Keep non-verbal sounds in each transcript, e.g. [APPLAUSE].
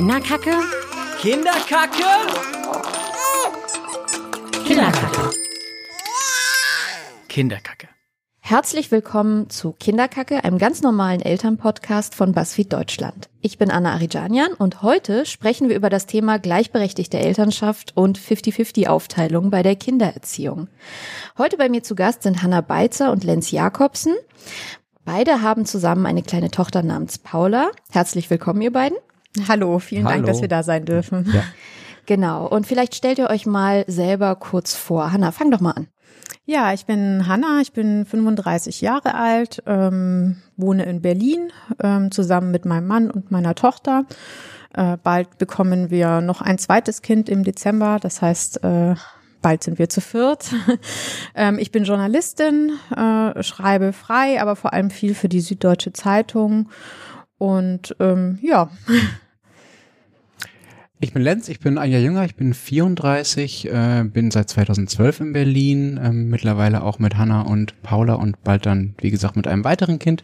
Kinderkacke? Kinderkacke? Kinderkacke. Kinderkacke. Herzlich willkommen zu Kinderkacke, einem ganz normalen Elternpodcast von BuzzFeed Deutschland. Ich bin Anna Arijanian und heute sprechen wir über das Thema gleichberechtigte Elternschaft und 50-50-Aufteilung bei der Kindererziehung. Heute bei mir zu Gast sind Hanna Beitzer und Lenz Jakobsen. Beide haben zusammen eine kleine Tochter namens Paula. Herzlich willkommen, ihr beiden. Hallo, vielen Hallo. Dank, dass wir da sein dürfen. Ja. [LAUGHS] Genau. Und vielleicht stellt ihr euch mal selber kurz vor. Hanna, fang doch mal an. Ja, ich bin Hanna, ich bin 35 Jahre alt, ähm, wohne in Berlin ähm, zusammen mit meinem Mann und meiner Tochter. Äh, bald bekommen wir noch ein zweites Kind im Dezember, das heißt, äh, bald sind wir zu viert. [LAUGHS] ähm, ich bin Journalistin, äh, schreibe frei, aber vor allem viel für die Süddeutsche Zeitung. Und ähm, ja, [LAUGHS] Ich bin Lenz, ich bin ein Jahr jünger, ich bin 34, äh, bin seit 2012 in Berlin, ähm, mittlerweile auch mit Hanna und Paula und bald dann, wie gesagt, mit einem weiteren Kind.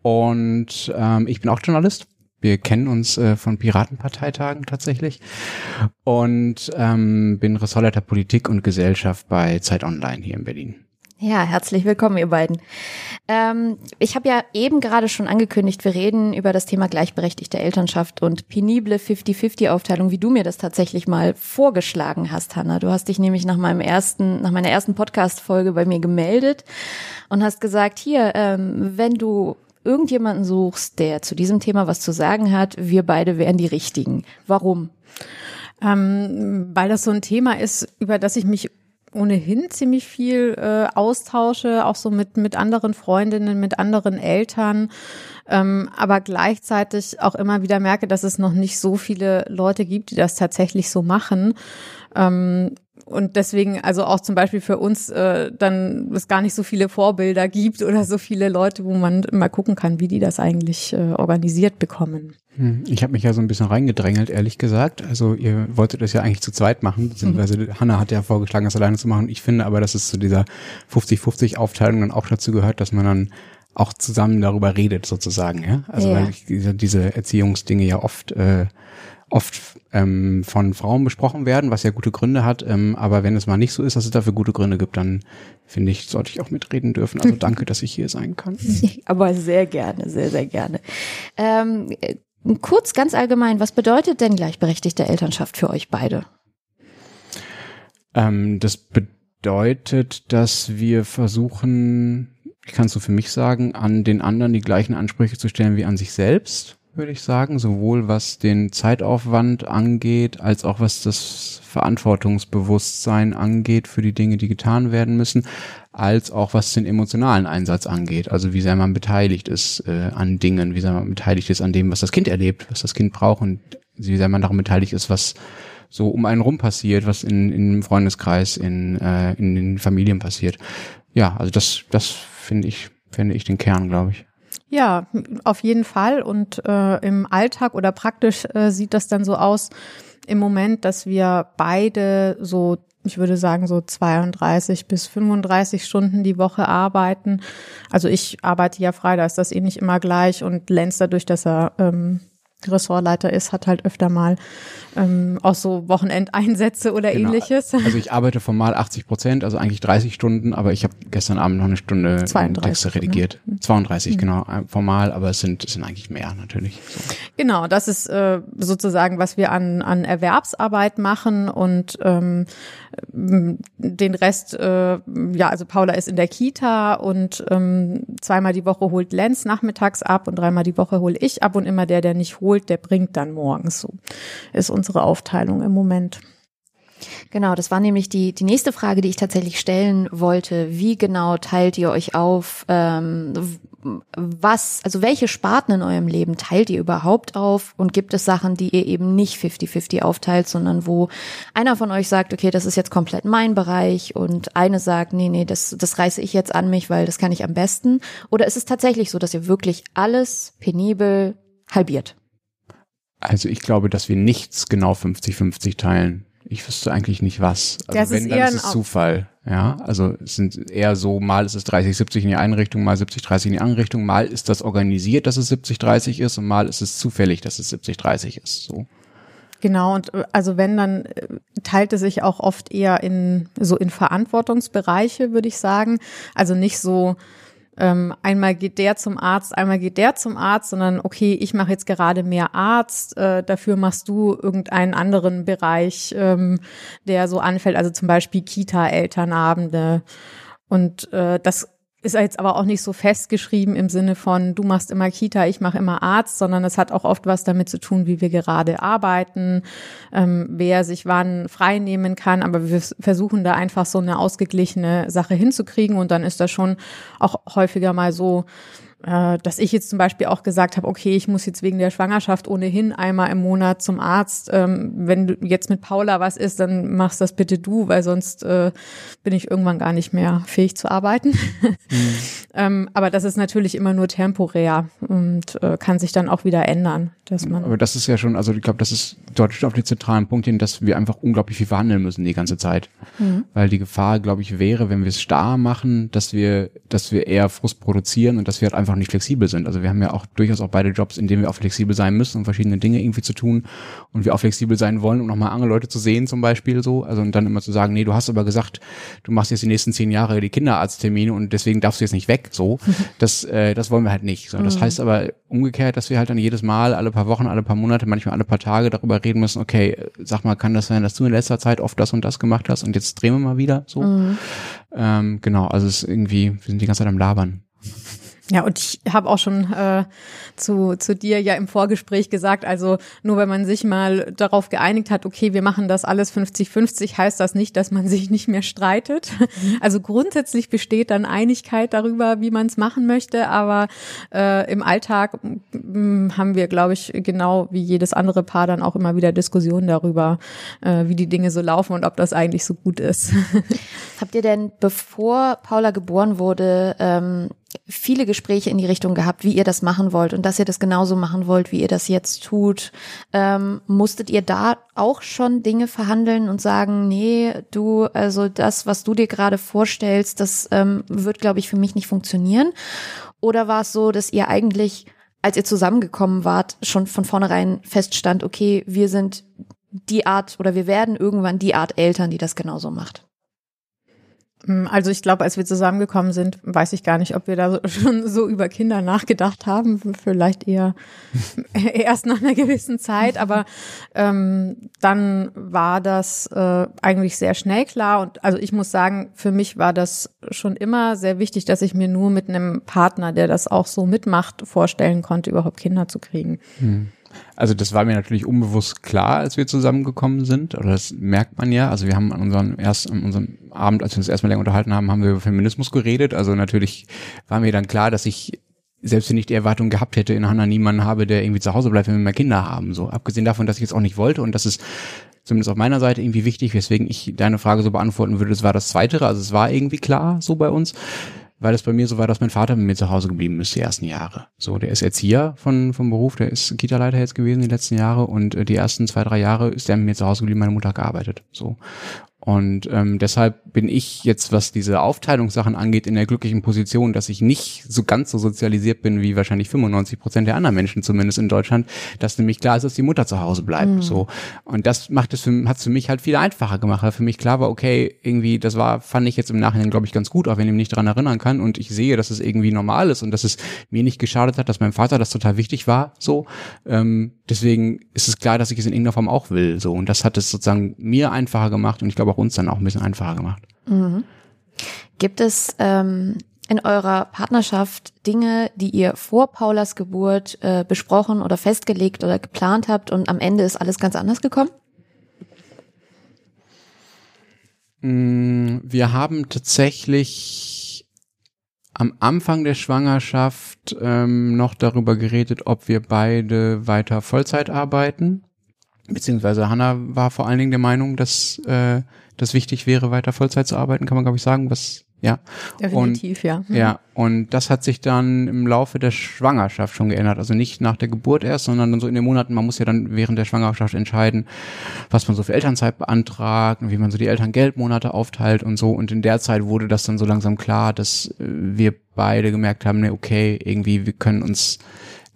Und ähm, ich bin auch Journalist. Wir kennen uns äh, von Piratenparteitagen tatsächlich und ähm, bin Ressortleiter Politik und Gesellschaft bei Zeit Online hier in Berlin. Ja, herzlich willkommen, ihr beiden. Ähm, ich habe ja eben gerade schon angekündigt, wir reden über das Thema gleichberechtigte Elternschaft und penible 50-50-Aufteilung, wie du mir das tatsächlich mal vorgeschlagen hast, Hanna. Du hast dich nämlich nach meinem ersten, nach meiner ersten Podcast-Folge bei mir gemeldet und hast gesagt, hier, ähm, wenn du irgendjemanden suchst, der zu diesem Thema was zu sagen hat, wir beide wären die Richtigen. Warum? ähm, weil das so ein Thema ist, über das ich mich ohnehin ziemlich viel äh, austausche, auch so mit mit anderen Freundinnen, mit anderen Eltern, ähm, aber gleichzeitig auch immer wieder merke, dass es noch nicht so viele Leute gibt, die das tatsächlich so machen. Ähm, und deswegen also auch zum Beispiel für uns äh, dann es gar nicht so viele Vorbilder gibt oder so viele Leute, wo man mal gucken kann, wie die das eigentlich äh, organisiert bekommen. Hm, Ich habe mich ja so ein bisschen reingedrängelt, ehrlich gesagt. Also ihr wolltet das ja eigentlich zu zweit machen, beziehungsweise Hanna hat ja vorgeschlagen, das alleine zu machen. Ich finde aber, dass es zu dieser 50-50-Aufteilung dann auch dazu gehört, dass man dann auch zusammen darüber redet, sozusagen. Ja? Also Ja. weil ich diese, diese Erziehungsdinge ja oft äh, oft ähm, von Frauen besprochen werden, was ja gute Gründe hat. Ähm, aber wenn es mal nicht so ist, dass es dafür gute Gründe gibt, dann finde ich, sollte ich auch mitreden dürfen. Also danke, dass ich hier sein kann. [LAUGHS] Aber sehr gerne, sehr, sehr gerne. Ähm, äh, kurz, ganz allgemein, was bedeutet denn gleichberechtigte Elternschaft für euch beide? Ähm, das bedeutet, dass wir versuchen, ich kann es so für mich sagen, an den anderen die gleichen Ansprüche zu stellen wie an sich selbst, würde ich sagen, sowohl was den Zeitaufwand angeht, als auch was das Verantwortungsbewusstsein angeht für die Dinge, die getan werden müssen, als auch was den emotionalen Einsatz angeht, also wie sehr man beteiligt ist äh, an Dingen, wie sehr man beteiligt ist an dem, was das Kind erlebt, was das Kind braucht und wie sehr man daran beteiligt ist, was so um einen rum passiert, was in, in Freundeskreis, in, äh, in den Familien passiert. Ja, also das, das finde ich, finde ich den Kern, glaube ich. Ja, auf jeden Fall. Und äh, im Alltag oder praktisch äh, sieht das dann so aus im Moment, dass wir beide so, ich würde sagen, so 32 bis 35 Stunden die Woche arbeiten. Also ich arbeite ja frei, da ist das eh nicht immer gleich. Und Lenz dadurch, dass er ähm, Ressortleiter ist, hat halt öfter mal ähm, auch so Wochenendeinsätze oder Genau. ähnliches. Also ich arbeite formal 80 Prozent, also eigentlich 30 Stunden, aber ich habe gestern Abend noch eine Stunde 32, Texte redigiert. 32, genau, äh, formal, aber es sind, es sind eigentlich mehr natürlich. So. Genau, das ist äh, sozusagen, was wir an, an Erwerbsarbeit machen und ähm, den Rest, äh, ja, also Paula ist in der Kita und ähm, zweimal die Woche holt Lenz nachmittags ab und dreimal die Woche hole ich ab und immer der, der nicht holt, der bringt dann morgens so. Ist unsere Aufteilung im Moment. Genau, das war nämlich die, die nächste Frage, die ich tatsächlich stellen wollte. Wie genau teilt ihr euch auf? Ähm, was, also welche Sparten in eurem Leben teilt ihr überhaupt auf? Und gibt es Sachen, die ihr eben nicht 50-50 aufteilt, sondern wo einer von euch sagt, okay, das ist jetzt komplett mein Bereich und eine sagt, nee, nee, das, das reiße ich jetzt an mich, weil das kann ich am besten? Oder ist es tatsächlich so, dass ihr wirklich alles penibel halbiert? Also ich glaube, dass wir nichts genau 50-50 teilen. Ich wüsste eigentlich nicht was. Also Das ist wenn, dann eher ist es Zufall. Ja, also es sind eher so, mal ist es 30-70 in die eine Richtung, mal 70-30 in die andere Richtung, mal ist das organisiert, dass es 70-30 ist und mal ist es zufällig, dass es 70-30 ist. So. Genau, und äh, also wenn, dann äh, teilt es sich auch oft eher in so in Verantwortungsbereiche, würde ich sagen. Also nicht so, ähm, einmal geht der zum Arzt, einmal geht der zum Arzt, sondern okay, ich mache jetzt gerade mehr Arzt, äh, dafür machst du irgendeinen anderen Bereich, ähm, der so anfällt, also zum Beispiel Kita-Elternabende. Und äh, das ist jetzt aber auch nicht so festgeschrieben im Sinne von, du machst immer Kita, ich mache immer Arzt, sondern es hat auch oft was damit zu tun, wie wir gerade arbeiten, ähm, wer sich wann frei nehmen kann. Aber wir versuchen da einfach so eine ausgeglichene Sache hinzukriegen und dann ist das schon auch häufiger mal so, dass ich jetzt zum Beispiel auch gesagt habe, okay, ich muss jetzt wegen der Schwangerschaft ohnehin einmal im Monat zum Arzt. Ähm, wenn du jetzt mit Paula was ist, dann machst das bitte du, weil sonst äh, bin ich irgendwann gar nicht mehr fähig zu arbeiten. [LAUGHS] Mhm. ähm, aber das ist natürlich immer nur temporär und äh, kann sich dann auch wieder ändern. Dass man aber das ist ja schon, also ich glaube, das ist deutlich auf die zentralen Punkte hin, dass wir einfach unglaublich viel verhandeln müssen die ganze Zeit. Mhm. Weil die Gefahr, glaube ich, wäre, wenn wir es starr machen, dass wir, dass wir eher Frust produzieren und dass wir halt einfach einfach nicht flexibel sind. Also wir haben ja auch durchaus auch beide Jobs, in denen wir auch flexibel sein müssen, um verschiedene Dinge irgendwie zu tun und wir auch flexibel sein wollen, um nochmal andere Leute zu sehen zum Beispiel so. Also und dann immer zu sagen, nee, du hast aber gesagt, du machst jetzt die nächsten zehn Jahre die Kinderarzttermine und deswegen darfst du jetzt nicht weg. So, [LAUGHS] das, äh, das wollen wir halt nicht. So, das mhm. heißt aber umgekehrt, dass wir halt dann jedes Mal, alle paar Wochen, alle paar Monate, manchmal alle paar Tage darüber reden müssen, okay, sag mal, kann das sein, dass du in letzter Zeit oft das und das gemacht hast und jetzt drehen wir mal wieder so. Mhm. Ähm, genau, also es ist irgendwie, wir sind die ganze Zeit am Labern. Ja, und ich habe auch schon äh, zu, zu dir ja im Vorgespräch gesagt, also nur wenn man sich mal darauf geeinigt hat, okay, wir machen das alles 50-50, heißt das nicht, dass man [LAUGHS] sich nicht mehr streitet. Mhm. Also grundsätzlich besteht dann Einigkeit darüber, wie man es machen möchte, aber äh, im Alltag mh, haben wir, glaube ich, genau wie jedes andere Paar dann auch immer wieder Diskussionen darüber, äh, wie die Dinge so laufen und ob das eigentlich so gut ist. [LAUGHS] Habt ihr denn, bevor Paula geboren wurde, ähm, viele Gespräche in die Richtung gehabt, wie ihr das machen wollt und dass ihr das genauso machen wollt, wie ihr das jetzt tut. Ähm, musstet ihr da auch schon Dinge verhandeln und sagen, nee, du, also das, was du dir gerade vorstellst, das ähm, wird, glaube ich, für mich nicht funktionieren? Oder war es so, dass ihr eigentlich, als ihr zusammengekommen wart, schon von vornherein feststand, okay, wir sind die Art oder wir werden irgendwann die Art Eltern, die das genauso macht? Hm, also ich glaube, als wir zusammengekommen sind, weiß ich gar nicht, ob wir da [LAUGHS] schon so über Kinder nachgedacht haben. Vielleicht eher [LAUGHS] erst nach einer gewissen Zeit. Aber ähm, dann war das äh, eigentlich sehr schnell klar. Und also ich muss sagen, für mich war das schon immer sehr wichtig, dass ich mir nur mit einem Partner, der das auch so mitmacht, vorstellen konnte, überhaupt Kinder zu kriegen. Hm. Also das war mir natürlich unbewusst klar, als wir zusammengekommen sind. Oder das merkt man ja. Also wir haben an unserem erst an unserem Abend, als wir uns erstmal länger unterhalten haben, haben wir über Feminismus geredet. Also natürlich war mir dann klar, dass ich selbst wenn ich die Erwartung gehabt hätte, in Hanna niemanden habe, der irgendwie zu Hause bleibt, wenn wir mehr Kinder haben. So abgesehen davon, dass ich jetzt auch nicht wollte und das ist zumindest auf meiner Seite irgendwie wichtig, weswegen ich deine Frage so beantworten würde. Das war das Zweite. Also es war irgendwie klar so bei uns weil es bei mir so war, dass mein Vater mit mir zu Hause geblieben ist die ersten Jahre. So, der ist Erzieher von vom Beruf, der ist Kita-Leiter jetzt gewesen die letzten Jahre und äh, die ersten zwei drei Jahre ist er mit mir zu Hause geblieben, meine Mutter hat gearbeitet. So und ähm, deshalb bin ich jetzt, was diese Aufteilungssachen angeht, in der glücklichen Position, dass ich nicht so ganz so sozialisiert bin wie wahrscheinlich 95 Prozent der anderen Menschen, zumindest in Deutschland, dass nämlich klar ist, dass die Mutter zu Hause bleibt. Mhm. So und das macht es für, hat es für mich halt viel einfacher gemacht, weil für mich klar war, okay, irgendwie das war, fand ich jetzt im Nachhinein glaube ich ganz gut, auch wenn ich mich nicht daran erinnern kann und ich sehe, dass es irgendwie normal ist und dass es mir nicht geschadet hat, dass meinem Vater das total wichtig war. So ähm, deswegen ist es klar, dass ich es in irgendeiner Form auch will. So und das hat es sozusagen mir einfacher gemacht und ich glaube auch uns dann auch ein bisschen einfacher gemacht. Mhm. Gibt es ähm, in eurer Partnerschaft Dinge, die ihr vor Paulas Geburt äh, besprochen oder festgelegt oder geplant habt und am Ende ist alles ganz anders gekommen? Mm, wir haben tatsächlich am Anfang der Schwangerschaft ähm, noch darüber geredet, ob wir beide weiter Vollzeit arbeiten beziehungsweise Hanna war vor allen Dingen der Meinung, dass äh, das wichtig wäre, weiter Vollzeit zu arbeiten, kann man glaube ich sagen, was ja. Definitiv, und, ja. Mhm. Ja, und das hat sich dann im Laufe der Schwangerschaft schon geändert. Also nicht nach der Geburt erst, sondern dann so in den Monaten, man muss ja dann während der Schwangerschaft entscheiden, was man so für Elternzeit beantragt und wie man so die Elterngeldmonate aufteilt und so. Und in der Zeit wurde das dann so langsam klar, dass äh, wir beide gemerkt haben, ne, okay, irgendwie, wir können uns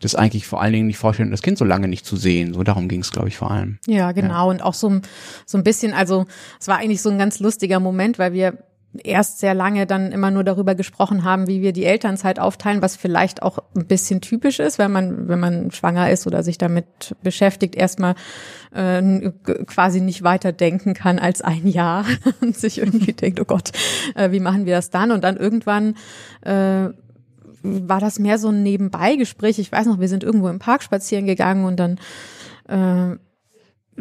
das eigentlich vor allen Dingen nicht vorstellen, das Kind so lange nicht zu sehen. So darum ging es, glaube ich, vor allem. Ja, genau. Ja. Und auch so, so ein bisschen, also es war eigentlich so ein ganz lustiger Moment, weil wir erst sehr lange dann immer nur darüber gesprochen haben, wie wir die Elternzeit aufteilen, was vielleicht auch ein bisschen typisch ist, wenn man wenn man schwanger ist oder sich damit beschäftigt, erstmal äh, quasi nicht weiter denken kann als ein Jahr [LAUGHS] und sich irgendwie denkt, oh Gott, äh, wie machen wir das dann? Und dann irgendwann äh, war das mehr so ein Nebenbeigespräch. Ich weiß noch, wir sind irgendwo im Park spazieren gegangen und dann äh,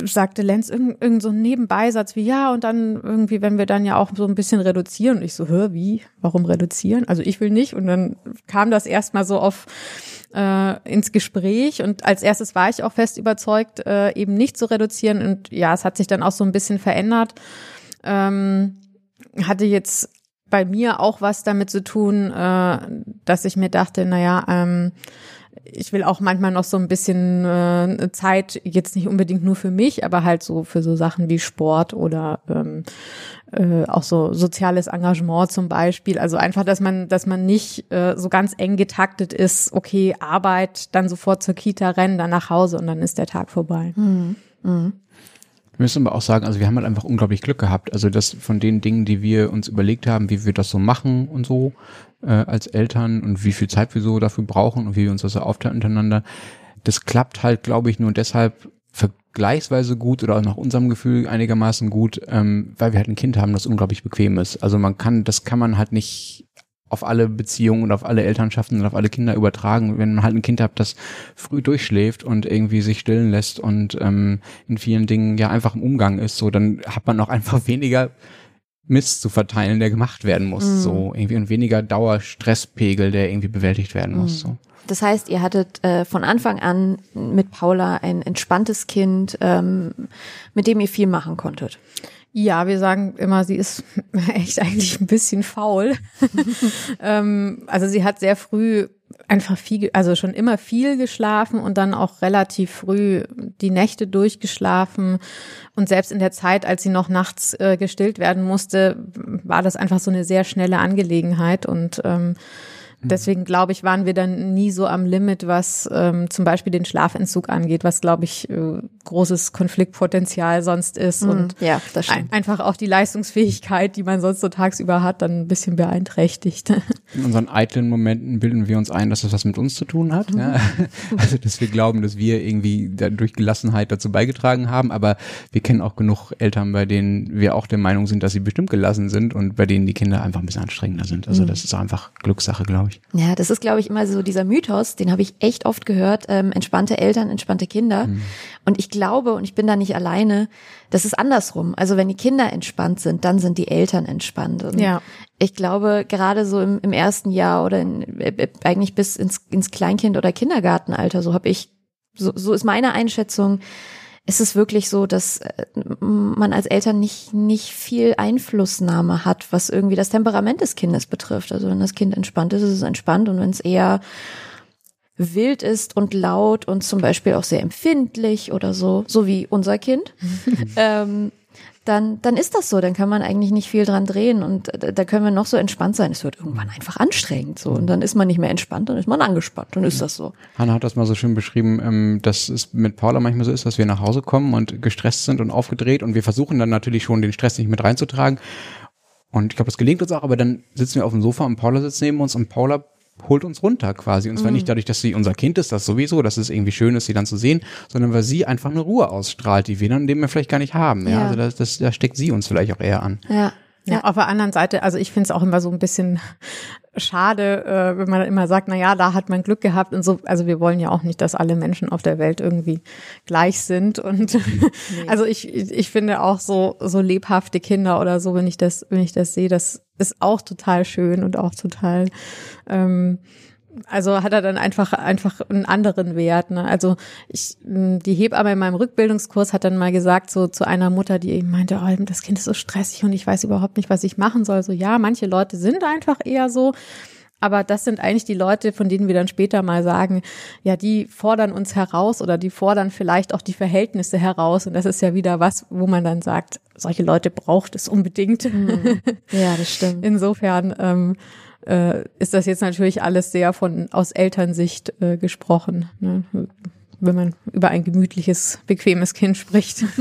sagte Lenz irgend, irgend so ein Nebenbeisatz wie ja und dann irgendwie, wenn wir dann ja auch so ein bisschen reduzieren und ich so, hör, wie, warum reduzieren? Also ich will nicht und dann kam das erstmal so auf äh, ins Gespräch und als erstes war ich auch fest überzeugt, äh, eben nicht zu reduzieren und ja, es hat sich dann auch so ein bisschen verändert. Ähm, hatte jetzt bei mir auch was damit zu tun, äh, dass ich mir dachte, naja, ähm, ich will auch manchmal noch so ein bisschen äh, Zeit, jetzt nicht unbedingt nur für mich, aber halt so für so Sachen wie Sport oder ähm, äh, auch so soziales Engagement zum Beispiel. Also einfach, dass man, dass man nicht äh, so ganz eng getaktet ist, okay, Arbeit, dann sofort zur Kita rennen, dann nach Hause und dann ist der Tag vorbei. Mhm. Mhm. Wir müssen aber auch sagen, also wir haben halt einfach unglaublich Glück gehabt. Also das von den Dingen, die wir uns überlegt haben, wie wir das so machen und so äh, als Eltern und wie viel Zeit wir so dafür brauchen und wie wir uns das so aufteilen untereinander, das klappt halt, glaube ich, nur deshalb vergleichsweise gut oder auch nach unserem Gefühl einigermaßen gut, ähm, weil wir halt ein Kind haben, das unglaublich bequem ist. Also man kann, das kann man halt nicht auf alle Beziehungen und auf alle Elternschaften und auf alle Kinder übertragen. Wenn man halt ein Kind hat, das früh durchschläft und irgendwie sich stillen lässt und ähm, in vielen Dingen ja einfach im Umgang ist, so dann hat man auch einfach [LAUGHS] weniger Mist zu verteilen, der gemacht werden muss, mhm. so irgendwie und weniger Dauerstresspegel, der irgendwie bewältigt werden muss. Mhm. So. Das heißt, ihr hattet äh, von Anfang an mit Paula ein entspanntes Kind, ähm, mit dem ihr viel machen konntet. Ja, wir sagen immer, sie ist [LAUGHS] echt eigentlich ein bisschen faul. [LAUGHS] ähm, also sie hat sehr früh einfach viel, also schon immer viel geschlafen und dann auch relativ früh die Nächte durchgeschlafen. Und selbst in der Zeit, als sie noch nachts äh, gestillt werden musste, war das einfach so eine sehr schnelle Angelegenheit und ähm. Deswegen glaube ich, waren wir dann nie so am Limit, was ähm, zum Beispiel den Schlafentzug angeht, was glaube ich äh, großes Konfliktpotenzial sonst ist mhm. und ja, das ein, einfach auch die Leistungsfähigkeit, die man sonst so tagsüber hat, dann ein bisschen beeinträchtigt. [LAUGHS] In unseren eitlen Momenten bilden wir uns ein, dass das was mit uns zu tun hat. Ja? Mhm. [LAUGHS] Also dass wir glauben, dass wir irgendwie durch Gelassenheit dazu beigetragen haben, aber wir kennen auch genug Eltern, bei denen wir auch der Meinung sind, dass sie bestimmt gelassen sind und bei denen die Kinder einfach ein bisschen anstrengender sind. Also mhm. das ist einfach Glückssache, glaube ich glaube ich. Ja, das ist, glaube ich, immer so dieser Mythos, den habe ich echt oft gehört. Ähm, entspannte Eltern, entspannte Kinder. Mhm. Und ich glaube, und ich bin da nicht alleine, das ist andersrum. Also wenn die Kinder entspannt sind, dann sind die Eltern entspannt. Und ja. Ich glaube, gerade so im, im ersten Jahr oder in, äh, äh, eigentlich bis ins, ins Kleinkind- oder Kindergartenalter, so habe ich, so, so ist meine Einschätzung, ist es wirklich so, dass äh, man als Eltern nicht, nicht viel Einflussnahme hat, was irgendwie das Temperament des Kindes betrifft. Also wenn das Kind entspannt ist, ist es entspannt und wenn es eher wild ist und laut und zum Beispiel auch sehr empfindlich oder so, so wie unser Kind, [LAUGHS] ähm, dann, dann ist das so. Dann kann man eigentlich nicht viel dran drehen und da können wir noch so entspannt sein. Es wird irgendwann einfach anstrengend so und dann ist man nicht mehr entspannt, dann ist man angespannt. Dann ist das so. Hanna hat das mal so schön beschrieben, ähm, dass es mit Paula manchmal so ist, dass wir nach Hause kommen und gestresst sind und aufgedreht und wir versuchen dann natürlich schon den Stress nicht mit reinzutragen. Und ich glaube, das gelingt uns auch, aber dann sitzen wir auf dem Sofa und Paula sitzt neben uns und Paula holt uns runter quasi. Und zwar mhm. nicht dadurch, dass sie unser Kind ist, das sowieso, dass es irgendwie schön ist, sie dann zu sehen, sondern weil sie einfach eine Ruhe ausstrahlt, die wir dann dem wir vielleicht gar nicht haben. Ja, ja. also das, das, da steckt sie uns vielleicht auch eher an. Ja. Ja, auf der anderen Seite, also ich finde es auch immer so ein bisschen schade, äh, wenn man immer sagt, na ja, da hat man Glück gehabt und so. Also wir wollen ja auch nicht, dass alle Menschen auf der Welt irgendwie gleich sind. Und nee. [LAUGHS] also ich, ich finde auch so, so lebhafte Kinder oder so, wenn ich das, wenn ich das sehe, das ist auch total schön und auch total ähm, also hat er dann einfach einfach einen anderen Wert. Ne? Also ich, die Hebamme in meinem Rückbildungskurs hat dann mal gesagt so zu einer Mutter, die meinte, oh, das Kind ist so stressig und ich weiß überhaupt nicht, was ich machen soll. So ja, manche Leute sind einfach eher so. Aber das sind eigentlich die Leute, von denen wir dann später mal sagen, ja, die fordern uns heraus oder die fordern vielleicht auch die Verhältnisse heraus. Und das ist ja wieder was, wo man dann sagt, solche Leute braucht es unbedingt. Mhm. Ja, das stimmt. [LAUGHS] Insofern, ähm, äh, ist das jetzt natürlich alles sehr von aus Elternsicht äh, gesprochen, ne? Wenn man über ein gemütliches, bequemes Kind spricht. [LAUGHS]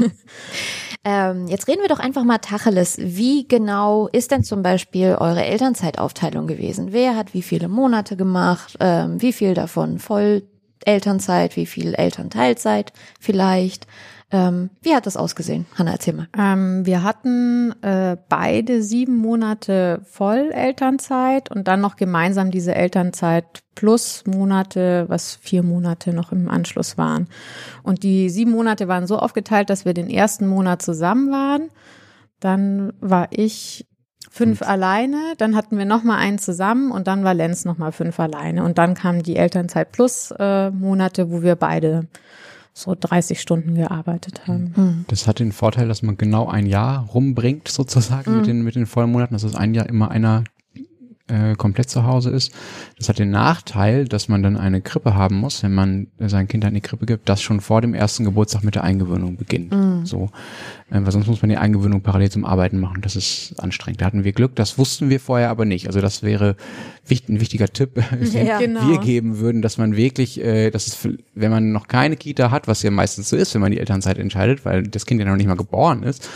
Ähm, jetzt reden wir doch einfach mal Tacheles. Wie genau ist denn zum Beispiel eure Elternzeitaufteilung gewesen? Wer hat wie viele Monate gemacht? Ähm, wie viel davon Voll-Elternzeit? Wie viel Elternteilzeit vielleicht? Ähm, wie hat das ausgesehen? Hanna, erzähl mal. Ähm, wir hatten äh, beide sieben Monate Vollelternzeit und dann noch gemeinsam diese Elternzeit plus Monate, was vier Monate noch im Anschluss waren. Und die sieben Monate waren so aufgeteilt, dass wir den ersten Monat zusammen waren. Dann war ich fünf mhm. alleine, dann hatten wir noch mal einen zusammen und dann war Lenz noch mal fünf alleine und dann kamen die Elternzeit plus äh, Monate, wo wir beide so 30 Stunden gearbeitet haben. Mhm. Das hat den Vorteil, dass man genau ein Jahr rumbringt sozusagen mhm. mit den mit den vollen Monaten. Das ist ein Jahr immer einer äh, komplett zu Hause ist. Das hat den Nachteil, dass man dann eine Krippe haben muss, wenn man sein Kind an die Krippe gibt, das schon vor dem ersten Geburtstag mit der Eingewöhnung beginnt. Mm. So, äh, weil sonst muss man die Eingewöhnung parallel zum Arbeiten machen. Das ist anstrengend. Da hatten wir Glück, das wussten wir vorher aber nicht. Also das wäre wichtig, ein wichtiger Tipp, [LAUGHS] den ja, genau. wir geben würden, dass man wirklich, äh, dass es, wenn man noch keine Kita hat, was ja meistens so ist, wenn man die Elternzeit entscheidet, weil das Kind ja noch nicht mal geboren ist,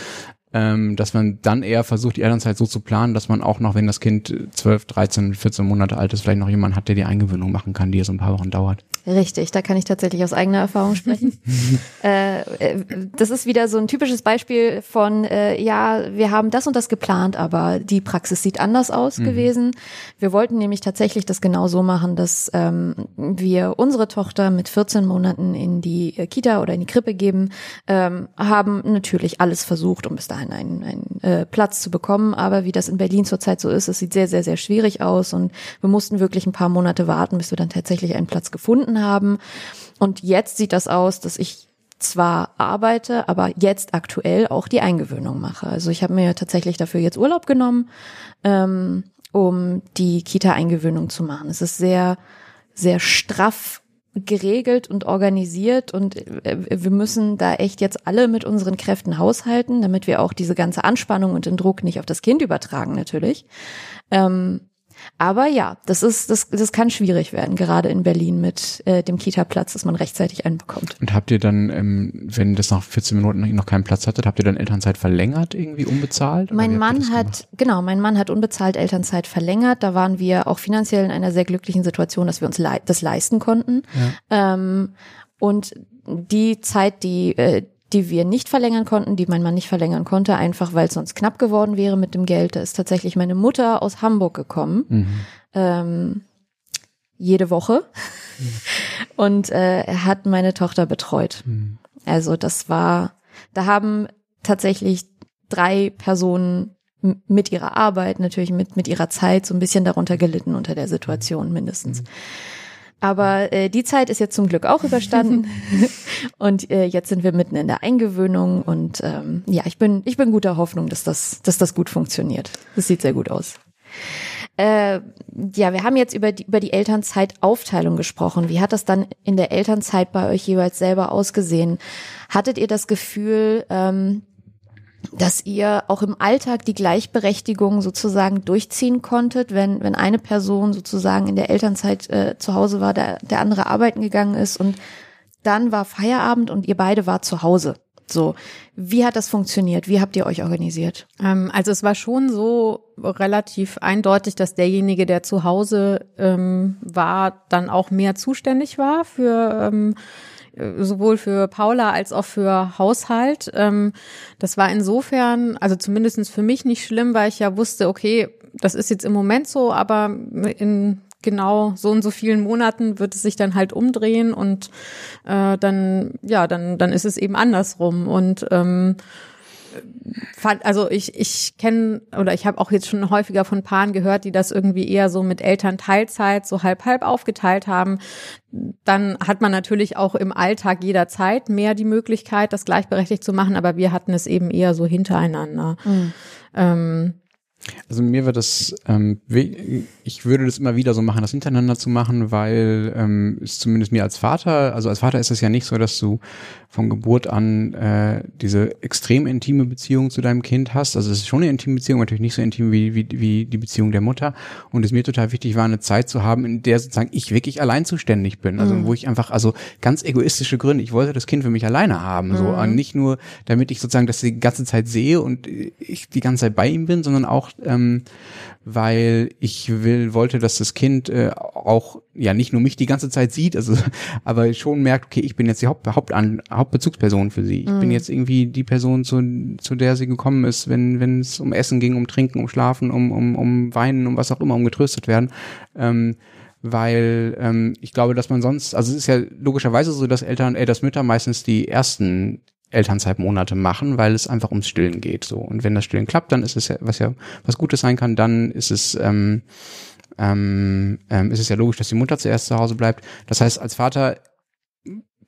ähm, dass man dann eher versucht, die Elternzeit so zu planen, dass man auch noch, wenn das Kind 12, 13, 14 Monate alt ist, vielleicht noch jemanden hat, der die Eingewöhnung machen kann, die ja so ein paar Wochen dauert. Richtig, da kann ich tatsächlich aus eigener Erfahrung sprechen. [LAUGHS] äh, äh, das ist wieder so ein typisches Beispiel von, äh, ja, wir haben das und das geplant, aber die Praxis sieht anders aus mhm. gewesen. Wir wollten nämlich tatsächlich das genau so machen, dass ähm, wir unsere Tochter mit 14 Monaten in die Kita oder in die Krippe geben, ähm, haben natürlich alles versucht, um bis dahin einen, einen äh, Platz zu bekommen. Aber wie das in Berlin zurzeit so ist, es sieht sehr, sehr, sehr schwierig aus und wir mussten wirklich ein paar Monate warten, bis wir dann tatsächlich einen Platz gefunden gefunden haben. Und jetzt sieht das aus, dass ich zwar arbeite, aber jetzt aktuell auch die Eingewöhnung mache. Also ich habe mir tatsächlich dafür jetzt Urlaub genommen, ähm, um die Kita-Eingewöhnung zu machen. Es ist sehr, sehr straff geregelt und organisiert und äh, wir müssen da echt jetzt alle mit unseren Kräften haushalten, damit wir auch diese ganze Anspannung und den Druck nicht auf das Kind übertragen natürlich. Ähm, aber ja, das ist, das, das kann schwierig werden, gerade in Berlin mit äh, dem Kita-Platz, dass man rechtzeitig einen bekommt. Und habt ihr dann, ähm, wenn das nach 14 Minuten noch keinen Platz hattet, habt ihr dann Elternzeit verlängert, irgendwie unbezahlt? Mein Mann hat, genau, mein Mann hat unbezahlt Elternzeit verlängert. Da waren wir auch finanziell in einer sehr glücklichen Situation, dass wir uns le das leisten konnten. Ja. Ähm, und die Zeit, die, äh, die wir nicht verlängern konnten, die mein Mann nicht verlängern konnte, einfach weil es sonst knapp geworden wäre mit dem Geld. Da ist tatsächlich meine Mutter aus Hamburg gekommen. Mhm. Ähm, jede Woche. Mhm. Und äh, hat meine Tochter betreut. Mhm. Also das war, da haben tatsächlich drei Personen mit ihrer Arbeit, natürlich mit, mit ihrer Zeit so ein bisschen darunter gelitten unter der Situation mindestens. Aber äh, die Zeit ist jetzt zum Glück auch überstanden [LAUGHS] und äh, jetzt sind wir mitten in der Eingewöhnung und ähm, ja, ich bin ich bin guter Hoffnung, dass das dass das gut funktioniert. Das sieht sehr gut aus. Äh, ja, wir haben jetzt über die über die Elternzeitaufteilung gesprochen. Wie hat das dann in der Elternzeit bei euch jeweils selber ausgesehen? Hattet ihr das Gefühl, ähm, dass ihr auch im Alltag die Gleichberechtigung sozusagen durchziehen konntet, wenn, wenn eine Person sozusagen in der Elternzeit äh, zu Hause war, der, der andere arbeiten gegangen ist und dann war Feierabend und ihr beide war zu Hause. So, wie hat das funktioniert? Wie habt ihr euch organisiert? Ähm, also es war schon so relativ eindeutig, dass derjenige, der zu Hause ähm, war, dann auch mehr zuständig war für ähm, äh, sowohl für Paula als auch für Haushalt. Ähm, das war insofern, also zumindestens für mich nicht schlimm, weil ich ja wusste, okay, das ist jetzt im Moment so, aber in genau so und so vielen Monaten wird es sich dann halt umdrehen und äh, dann ja dann dann ist es eben andersrum und ähm, fand, also ich, ich kenne oder ich habe auch jetzt schon häufiger von Paaren gehört, die das irgendwie eher so mit Elternteilzeit so halb halb aufgeteilt haben. Dann hat man natürlich auch im Alltag jederzeit mehr die Möglichkeit, das gleichberechtigt zu machen, aber wir hatten es eben eher so hintereinander. Mhm. Ähm, Also mir wird das, ähm, ich würde das immer wieder so machen, das hintereinander zu machen, weil ähm, es zumindest mir als Vater, also als Vater ist es ja nicht so, dass du von Geburt an äh, diese extrem intime Beziehung zu deinem Kind hast. Also es ist schon eine intime Beziehung, natürlich nicht so intim wie, wie, wie die Beziehung der Mutter. Und es mir total wichtig war, eine Zeit zu haben, in der sozusagen ich wirklich allein zuständig bin. Also mhm. wo ich einfach, also ganz egoistische Gründe, ich wollte das Kind für mich alleine haben. Mhm. So und nicht nur, damit ich sozusagen das die ganze Zeit sehe und ich die ganze Zeit bei ihm bin, sondern auch ähm, weil ich will, wollte, dass das Kind äh, auch ja nicht nur mich die ganze Zeit sieht, also [LAUGHS] aber schon merkt, okay, ich bin jetzt die Haupt, Haupt Hauptbezugsperson für sie. Ich mhm. bin jetzt irgendwie die Person, zu, zu der sie gekommen ist, wenn wenn es um Essen ging, um Trinken, um Schlafen, um um um Weinen, um was auch immer, um getröstet werden. Ähm, weil ähm, ich glaube, dass man sonst, also es ist ja logischerweise so, dass Eltern, äh, dass Mütter meistens die ersten Elternzeitmonate machen, weil es einfach ums Stillen geht. So und wenn das Stillen klappt, dann ist es ja was ja was Gutes sein kann. Dann ist es ähm, ähm, ähm, ist es ja logisch, dass die Mutter zuerst zu Hause bleibt. Das heißt, als Vater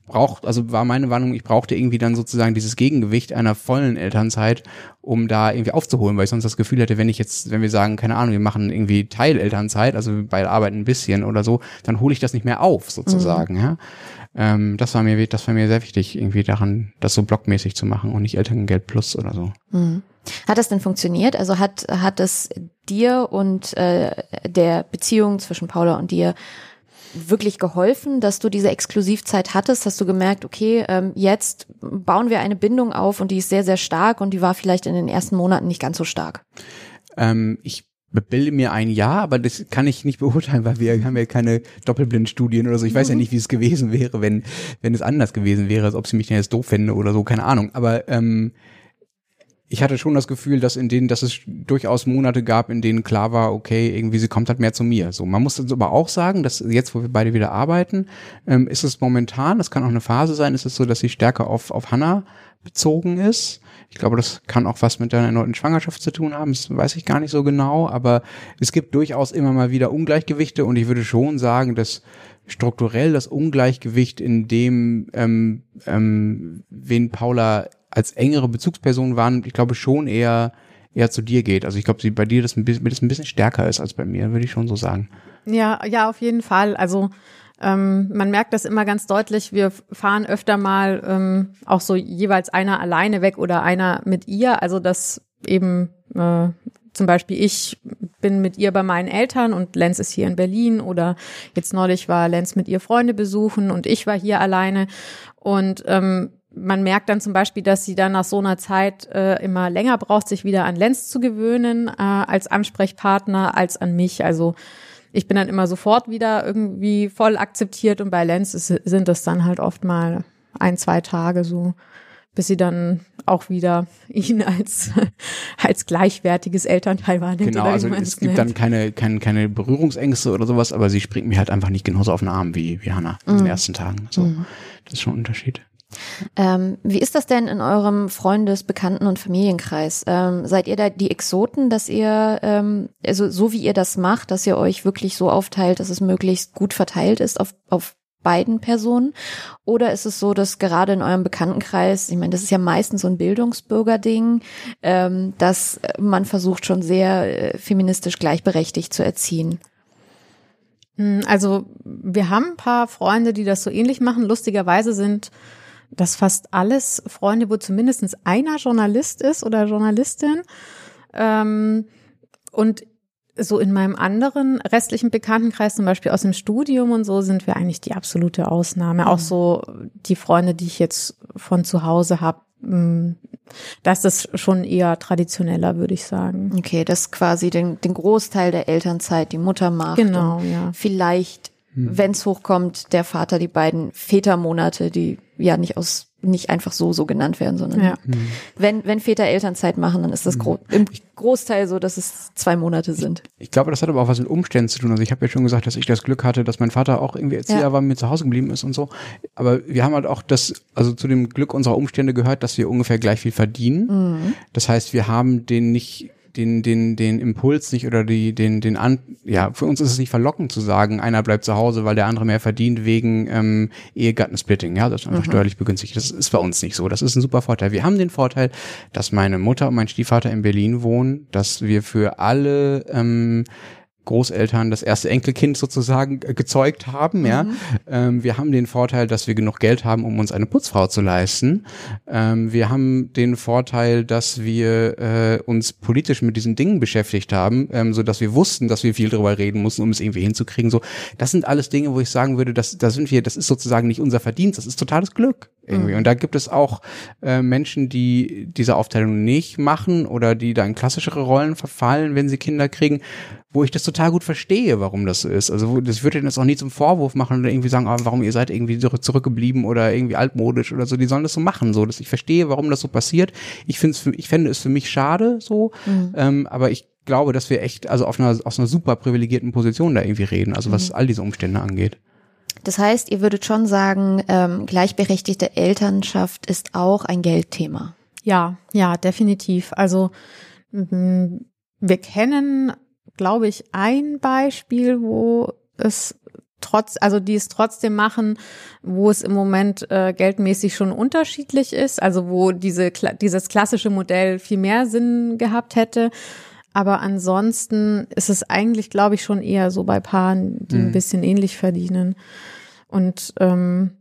braucht, also war meine Warnung, ich brauchte irgendwie dann sozusagen dieses Gegengewicht einer vollen Elternzeit, um da irgendwie aufzuholen, weil ich sonst das Gefühl hätte, wenn ich jetzt, wenn wir sagen, keine Ahnung, wir machen irgendwie Teilelternzeit, also bei Arbeit ein bisschen oder so, dann hole ich das nicht mehr auf, sozusagen, mhm. ja. Ähm, das war mir, das war mir sehr wichtig, irgendwie daran, das so blockmäßig zu machen und nicht Elterngeld plus oder so. Mhm. Hat das denn funktioniert? Also hat, hat es dir und äh, der Beziehung zwischen Paula und dir wirklich geholfen, dass du diese Exklusivzeit hattest? Hast du gemerkt, okay, ähm, jetzt bauen wir eine Bindung auf und die ist sehr, sehr stark und die war vielleicht in den ersten Monaten nicht ganz so stark? Ähm, ich bilde mir ein Ja, aber das kann ich nicht beurteilen, weil wir haben ja keine Doppelblindstudien oder so. Ich weiß ja mhm. nicht, wie es gewesen wäre, wenn, wenn es anders gewesen wäre, als ob sie mich denn jetzt doof fände oder so, keine Ahnung. Aber ähm, ich hatte schon das Gefühl, dass in denen, dass es durchaus Monate gab, in denen klar war, okay, irgendwie sie kommt halt mehr zu mir. So, man muss aber auch sagen, dass jetzt, wo wir beide wieder arbeiten, ähm, ist es momentan, das kann auch eine Phase sein, ist es so, dass sie stärker auf auf Hannah bezogen ist. Ich glaube, das kann auch was mit deiner erneuten Schwangerschaft zu tun haben, das weiß ich gar nicht so genau, aber es gibt durchaus immer mal wieder Ungleichgewichte und ich würde schon sagen, dass strukturell das Ungleichgewicht in dem, ähm, ähm, wen Paula als engere Bezugsperson waren, ich glaube schon eher eher zu dir geht. Also ich glaube, bei dir das ein bisschen, das ein bisschen stärker ist als bei mir, würde ich schon so sagen. Ja, ja, auf jeden Fall. Also ähm, man merkt das immer ganz deutlich. Wir fahren öfter mal ähm, auch so jeweils einer alleine weg oder einer mit ihr. Also dass eben äh, zum Beispiel ich bin mit ihr bei meinen Eltern und Lenz ist hier in Berlin oder jetzt neulich war Lenz mit ihr Freunde besuchen und ich war hier alleine und ähm, man merkt dann zum Beispiel, dass sie dann nach so einer Zeit äh, immer länger braucht, sich wieder an Lenz zu gewöhnen äh, als Ansprechpartner als an mich. Also ich bin dann immer sofort wieder irgendwie voll akzeptiert und bei Lenz ist, sind das dann halt oft mal ein, zwei Tage so, bis sie dann auch wieder [LAUGHS] ihn als, als gleichwertiges Elternteil wahrnimmt. Genau, also es gibt nennt. dann keine, keine, keine Berührungsängste oder sowas, aber sie springt mir halt einfach nicht genauso auf den Arm wie, wie Hannah in den mhm. ersten Tagen. So, mhm. Das ist schon ein Unterschied. Ähm, wie ist das denn in eurem Freundes-, Bekannten- und Familienkreis? Ähm, seid ihr da die Exoten, dass ihr, ähm, also so wie ihr das macht, dass ihr euch wirklich so aufteilt, dass es möglichst gut verteilt ist auf, auf beiden Personen? Oder ist es so, dass gerade in eurem Bekanntenkreis, ich meine, das ist ja meistens so ein Bildungsbürgerding, ähm, dass man versucht schon sehr äh, feministisch gleichberechtigt zu erziehen? Hm, also wir haben ein paar Freunde, die das so ähnlich machen. Lustigerweise sind dass fast alles Freunde, wo zumindest einer Journalist ist oder Journalistin. Ähm, und so in meinem anderen restlichen Bekanntenkreis, zum Beispiel aus dem Studium und so, sind wir eigentlich die absolute Ausnahme. Mhm. Auch so die Freunde, die ich jetzt von zu Hause habe, mm, das ist schon eher traditioneller, würde ich sagen. Okay, das quasi den, den Großteil der Elternzeit die Mutter macht. Genau, ja. Vielleicht hm. wenn es hochkommt, der Vater die beiden Vätermonate, die ja nicht aus nicht einfach so so genannt werden, sondern ja. hm. wenn wenn Väter Elternzeit machen, dann ist das gro im Großteil so, dass es zwei Monate sind. Ich, ich, glaube, das hat aber auch was mit Umständen zu tun. Also ich habe ja schon gesagt, dass ich das Glück hatte, dass mein Vater auch irgendwie Erzieher ja. war, mir zu Hause geblieben ist und so. Aber wir haben halt auch das, also zu dem Glück unserer Umstände gehört, dass wir ungefähr gleich viel verdienen. Mhm. Das heißt, wir haben den nicht den, den, den Impuls nicht oder die, den, den an, ja, für uns ist es nicht verlockend zu sagen, einer bleibt zu Hause, weil der andere mehr verdient wegen ähm, Ehegattensplitting, ja, das ist einfach mhm. steuerlich begünstigt. Das ist bei uns nicht so. Das ist ein super Vorteil. Wir haben den Vorteil, dass meine Mutter und mein Stiefvater in Berlin wohnen, dass wir für alle ähm, Großeltern das erste Enkelkind sozusagen äh, gezeugt haben. Mhm. Ja, ähm, wir haben den Vorteil, dass wir genug Geld haben, um uns eine Putzfrau zu leisten. Ähm, wir haben den Vorteil, dass wir äh, uns politisch mit diesen Dingen beschäftigt haben, ähm, so dass wir wussten, dass wir viel darüber reden mussten, um es irgendwie hinzukriegen. So, das sind alles Dinge, wo ich sagen würde, dass da sind wir. Das ist sozusagen nicht unser Verdienst, das ist totales Glück irgendwie. Mhm. Und da gibt es auch äh, Menschen, die diese Aufteilung nicht machen oder die da in klassischere Rollen verfallen, wenn sie Kinder kriegen wo ich das total gut verstehe, warum das so ist. Also das würde das auch nie zum Vorwurf machen oder irgendwie sagen, ah, warum ihr seid irgendwie zurückgeblieben oder irgendwie altmodisch oder so. Die sollen das so machen, so dass ich verstehe, warum das so passiert. Ich finde es, ich fände es für mich schade, so, mhm. ähm, aber ich glaube, dass wir echt also auf einer aus einer super privilegierten Position da irgendwie reden, also was mhm. all diese Umstände angeht. Das heißt, ihr würdet schon sagen, ähm, gleichberechtigte Elternschaft ist auch ein Geldthema. Ja, ja, definitiv. Also wir kennen glaube ich, ein Beispiel, wo es trotz, also die es trotzdem machen, wo es im Moment äh, geldmäßig schon unterschiedlich ist, also wo diese dieses klassische Modell viel mehr Sinn gehabt hätte. Aber ansonsten ist es eigentlich, glaube ich, schon eher so bei Paaren, die mhm. ein bisschen ähnlich verdienen. Und ähm,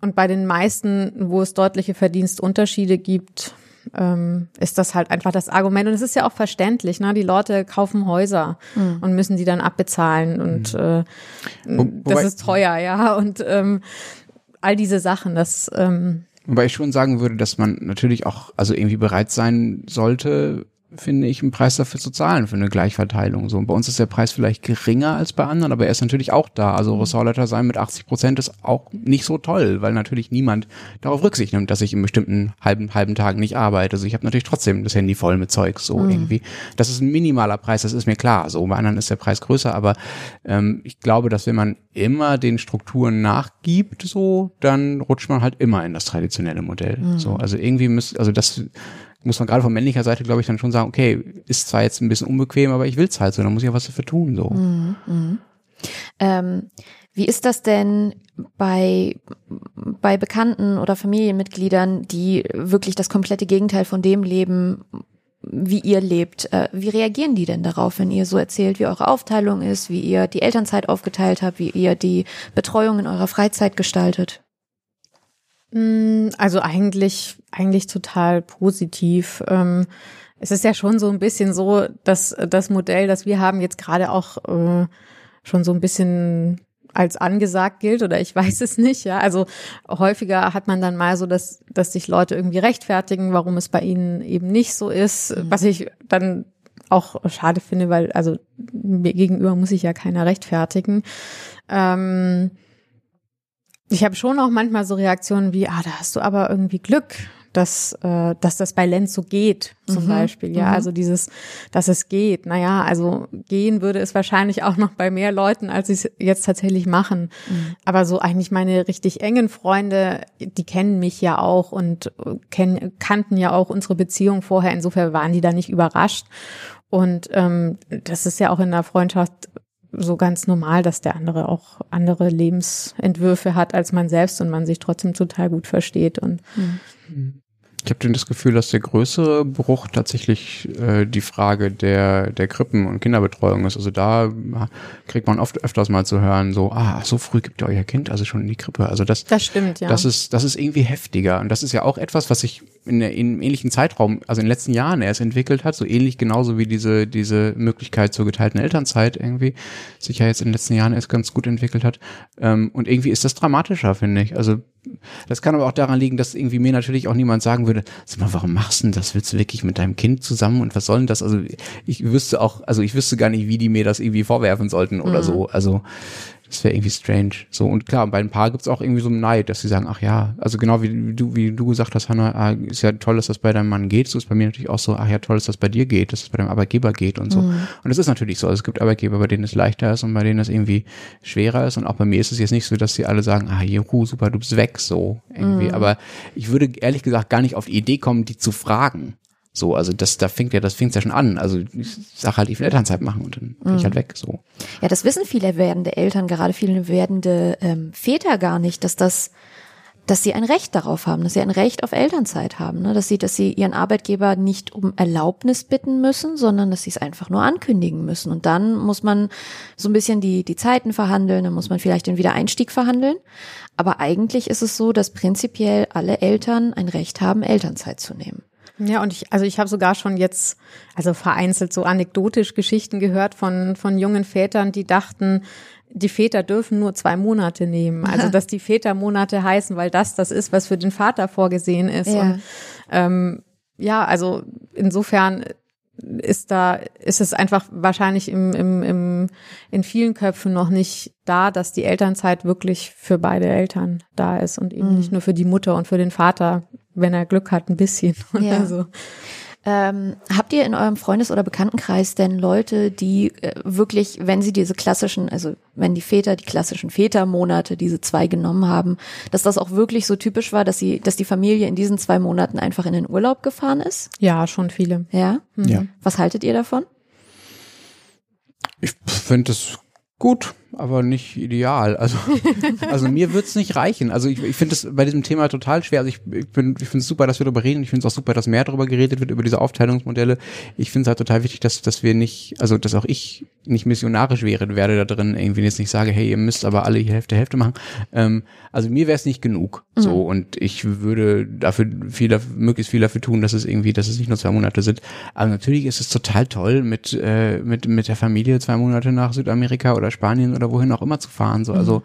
und bei den meisten, wo es deutliche Verdienstunterschiede gibt, ähm, ist das halt einfach das Argument. Und es ist ja auch verständlich, ne? Die Leute kaufen Häuser mhm. und müssen die dann abbezahlen und mhm. äh, Wo, das ist teuer, ja. Und ähm, all diese Sachen, das ähm, Wobei ich schon sagen würde, dass man natürlich auch also irgendwie bereit sein sollte, finde ich, einen Preis dafür zu zahlen für eine Gleichverteilung. So, und bei uns ist der Preis vielleicht geringer als bei anderen, aber er ist natürlich auch da. Also Ressortleiter sein mit 80 Prozent ist auch nicht so toll, weil natürlich niemand darauf Rücksicht nimmt, dass ich in bestimmten halben, halben Tagen nicht arbeite. Also ich habe natürlich trotzdem das Handy voll mit Zeug, so mhm. irgendwie. Das ist ein minimaler Preis, das ist mir klar. So, bei anderen ist der Preis größer, aber ähm, ich glaube, dass wenn man immer den Strukturen nachgibt, so, dann rutscht man halt immer in das traditionelle Modell. Mhm. So, also irgendwie müsste, also das muss man gerade von männlicher Seite, glaube ich, dann schon sagen, okay, ist zwar jetzt ein bisschen unbequem, aber ich will es halt so, dann muss ich ja was dafür tun. So. Mhm, mh. ähm, wie ist das denn bei, bei Bekannten oder Familienmitgliedern, die wirklich das komplette Gegenteil von dem leben, wie ihr lebt? Äh, wie reagieren die denn darauf, wenn ihr so erzählt, wie eure Aufteilung ist, wie ihr die Elternzeit aufgeteilt habt, wie ihr die Betreuung in eurer Freizeit gestaltet? Mm, also eigentlich, eigentlich total positiv. Ähm, es ist ja schon so ein bisschen so, dass das Modell, das wir haben, jetzt gerade auch äh, schon so ein bisschen als angesagt gilt oder ich weiß es nicht, ja. Also häufiger hat man dann mal so, dass, dass sich Leute irgendwie rechtfertigen, warum es bei ihnen eben nicht so ist, mhm. was ich dann auch schade finde, weil also mir gegenüber muss ich ja keiner rechtfertigen. Ähm, ich habe schon auch manchmal so Reaktionen wie, ah, da hast du aber irgendwie Glück, dass, äh, dass das bei Lenz so geht, zum mhm. Beispiel. Ja, mhm. also dieses, dass es geht. Naja, also gehen würde es wahrscheinlich auch noch bei mehr Leuten, als sie es jetzt tatsächlich machen. Mhm. Aber so eigentlich meine richtig engen Freunde, die kennen mich ja auch und kennen, kannten ja auch unsere Beziehung vorher. Insofern waren die da nicht überrascht. Und ähm, das ist ja auch in der Freundschaft so ganz normal, dass der andere auch andere Lebensentwürfe hat als man selbst und man sich trotzdem total gut versteht und mhm. Ich habe das Gefühl, dass der größere Bruch tatsächlich äh, die Frage der, der Krippen- und Kinderbetreuung ist. Also da kriegt man oft öfters mal zu hören, so, ah, so früh gibt ihr euer Kind also schon in die Krippe. Also das, das stimmt, ja. Das ist, das ist irgendwie heftiger. Und das ist ja auch etwas, was sich in, der, in einem ähnlichen Zeitraum, also in den letzten Jahren erst entwickelt hat, so ähnlich genauso wie diese, diese Möglichkeit zur geteilten Elternzeit irgendwie sich ja jetzt in den letzten Jahren erst ganz gut entwickelt hat. Ähm, und irgendwie ist das dramatischer, finde ich. Also das kann aber auch daran liegen, dass irgendwie mir natürlich auch niemand sagen würde, sag mal, warum machst du denn das? Willst du wirklich mit deinem Kind zusammen und was soll denn das? Also ich wüsste auch, also ich wüsste gar nicht, wie die mir das irgendwie vorwerfen sollten oder mhm. so. Also das wäre irgendwie strange. So, und klar, bei ein paar gibt's auch irgendwie so einen Neid, dass sie sagen, ach ja, also genau wie, wie du, wie du gesagt hast, Hanna, ah, ist ja toll, dass das bei deinem Mann geht. So ist bei mir natürlich auch so, ach ja, toll, dass das bei dir geht, dass es das bei deinem Arbeitgeber geht und so. Mhm. Und es ist natürlich so. Also es gibt Arbeitgeber, bei denen es leichter ist und bei denen es irgendwie schwerer ist. Und auch bei mir ist es jetzt nicht so, dass sie alle sagen, ah, juhu, super, du bist weg, so irgendwie. Mhm. Aber ich würde ehrlich gesagt gar nicht auf die Idee kommen, die zu fragen. So, also das, da fängt ja, das fängt ja schon an. Also ich sag halt, ich will Elternzeit machen und dann bin ich halt weg. So. Ja, das wissen viele werdende Eltern, gerade viele werdende ähm, Väter gar nicht, dass das dass sie ein Recht darauf haben, dass sie ein Recht auf Elternzeit haben, ne? dass sie, dass sie ihren Arbeitgeber nicht um Erlaubnis bitten müssen, sondern dass sie es einfach nur ankündigen müssen. Und dann muss man so ein bisschen die, die Zeiten verhandeln, dann muss man vielleicht den Wiedereinstieg verhandeln. Aber eigentlich ist es so, dass prinzipiell alle Eltern ein Recht haben, Elternzeit zu nehmen. Ja, und ich, also ich habe sogar schon jetzt, also vereinzelt so anekdotisch Geschichten gehört von, von jungen Vätern, die dachten, die Väter dürfen nur zwei Monate nehmen. Also [LAUGHS] dass die Vätermonate heißen, weil das das ist, was für den Vater vorgesehen ist. Ja. Und ähm, ja, also insofern ist da, ist es einfach wahrscheinlich im, im, im, in vielen Köpfen noch nicht da, dass die Elternzeit wirklich für beide Eltern da ist und eben Mhm. nicht nur für die Mutter und für den Vater, wenn er Glück hat, ein bisschen [LAUGHS] oder Ja. so. Ähm, habt ihr in eurem Freundes- oder Bekanntenkreis denn Leute, die äh, wirklich, wenn sie diese klassischen, also wenn die Väter die klassischen Vätermonate, diese zwei genommen haben, dass das auch wirklich so typisch war, dass sie, dass die Familie in diesen zwei Monaten einfach in den Urlaub gefahren ist? Ja, schon viele. Ja? Ja. Was haltet ihr davon? Ich finde es gut, aber nicht ideal. Also, [LAUGHS] also mir wird's nicht reichen. Also ich, ich finde es bei diesem Thema total schwer. Also ich, ich bin, ich finde es super, dass wir darüber reden. Ich finde es auch super, dass mehr darüber geredet wird, über diese Aufteilungsmodelle. Ich finde es halt total wichtig, dass, dass wir nicht, also dass auch ich nicht missionarisch wäre, werde da drin irgendwie jetzt nicht sage, hey, ihr müsst aber alle die Hälfte Hälfte machen. Ähm, also mir wäre es nicht genug. So und ich würde dafür viel, möglichst viel dafür tun, dass es irgendwie, dass es nicht nur zwei Monate sind. Aber natürlich ist es total toll, mit äh, mit mit der Familie zwei Monate nach Südamerika oder Spanien oder wohin auch immer zu fahren. So also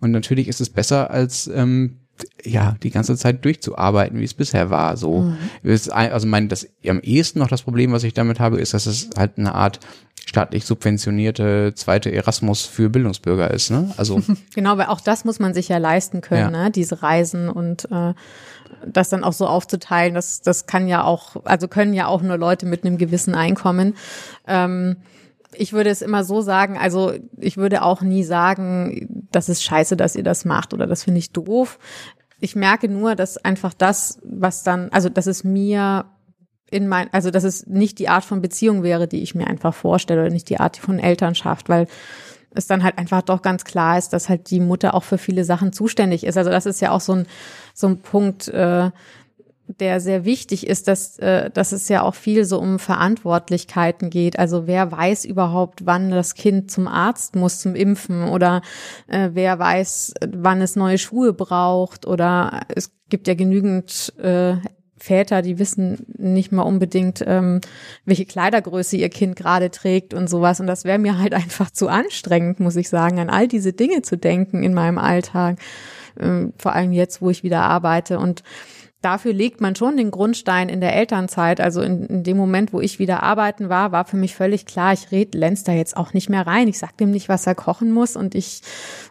und natürlich ist es besser als ähm, ja, die ganze Zeit durchzuarbeiten, wie es bisher war. So, ein- also mein, das am ehesten noch das Problem, was ich damit habe, ist, dass es halt eine Art staatlich subventionierte zweite Erasmus für Bildungsbürger ist. Ne? Also [LAUGHS] Genau, weil auch das muss man sich ja leisten können, Ja. ne? diese Reisen und äh, das dann auch so aufzuteilen, das, das kann ja auch, also können ja auch nur Leute mit einem gewissen Einkommen. Ähm, ich würde es immer so sagen, also ich würde auch nie sagen, das ist scheiße, dass ihr das macht oder das finde ich doof. Ich merke nur, dass einfach das, was dann, also dass es mir in mein, also dass es nicht die Art von Beziehung wäre, die ich mir einfach vorstelle oder nicht die Art von Elternschaft, weil es dann halt einfach doch ganz klar ist, dass halt die Mutter auch für viele Sachen zuständig ist. Also das ist ja auch so ein so ein Punkt, äh, der sehr wichtig ist, dass, äh, dass es ja auch viel so um Verantwortlichkeiten geht. Also wer weiß überhaupt, wann das Kind zum Arzt muss zum Impfen oder äh, wer weiß, wann es neue Schuhe braucht oder es gibt ja genügend äh, Väter, die wissen nicht mal unbedingt, ähm, welche Kleidergröße ihr Kind gerade trägt und sowas. Und das wäre mir halt [LAUGHS] einfach zu anstrengend, muss ich sagen, an all diese Dinge zu denken in meinem Alltag. Ähm, vor allem jetzt, wo ich wieder arbeite. Und dafür legt man schon den Grundstein in der Elternzeit. Also in, in dem Moment, wo ich wieder arbeiten war, war für mich völlig klar, ich red Lenz da jetzt auch nicht mehr rein. Ich sag dem nicht, was er kochen muss und ich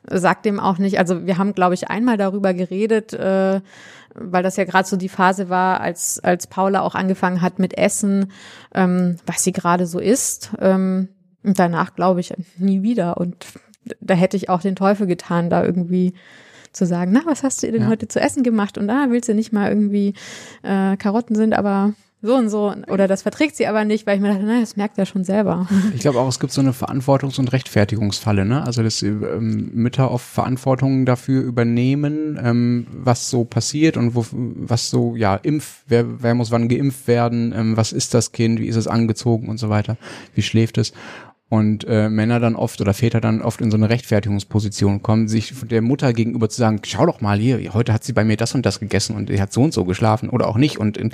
sag dem auch nicht, also wir haben, glaube ich, einmal darüber geredet, äh, weil das ja gerade so die Phase war, als, als Paula auch angefangen hat mit Essen, ähm, was sie gerade so isst. Ähm, und danach glaube ich nie wieder. Und da hätte ich auch den Teufel getan, da irgendwie zu sagen, na, was hast du ihr denn Ja. heute zu essen gemacht? Und da willst du nicht mal irgendwie, äh, Karotten sind aber so und so. Oder das verträgt sie aber nicht, weil ich mir dachte, na, das merkt er schon selber. Ich glaube auch, es gibt so eine Verantwortungs- und Rechtfertigungsfalle, ne? Also dass ähm, Mütter oft Verantwortung dafür übernehmen, ähm, was so passiert und wo, was so, ja, Impf, wer, wer muss wann geimpft werden, ähm, was ist das Kind, wie ist es angezogen und so weiter, wie schläft es. Und äh, Männer dann oft oder Väter dann oft in so eine Rechtfertigungsposition kommen, sich der Mutter gegenüber zu sagen, schau doch mal hier, heute hat sie bei mir das und das gegessen und sie hat so und so geschlafen oder auch nicht. Und in,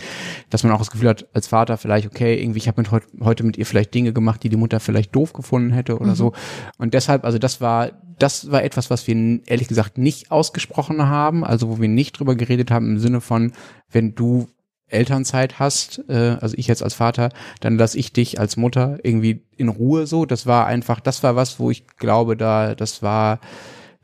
dass man auch das Gefühl hat, als Vater vielleicht, okay, irgendwie, ich habe mit heut, heute mit ihr vielleicht Dinge gemacht, die die Mutter vielleicht doof gefunden hätte oder so. Und deshalb, also das war, das war etwas, was wir ehrlich gesagt nicht ausgesprochen haben, also wo wir nicht drüber geredet haben im Sinne von, wenn du Elternzeit hast, äh, also ich jetzt als Vater, dann lass ich dich als Mutter irgendwie in Ruhe so. Das war einfach, das war was, wo ich glaube, da, das war,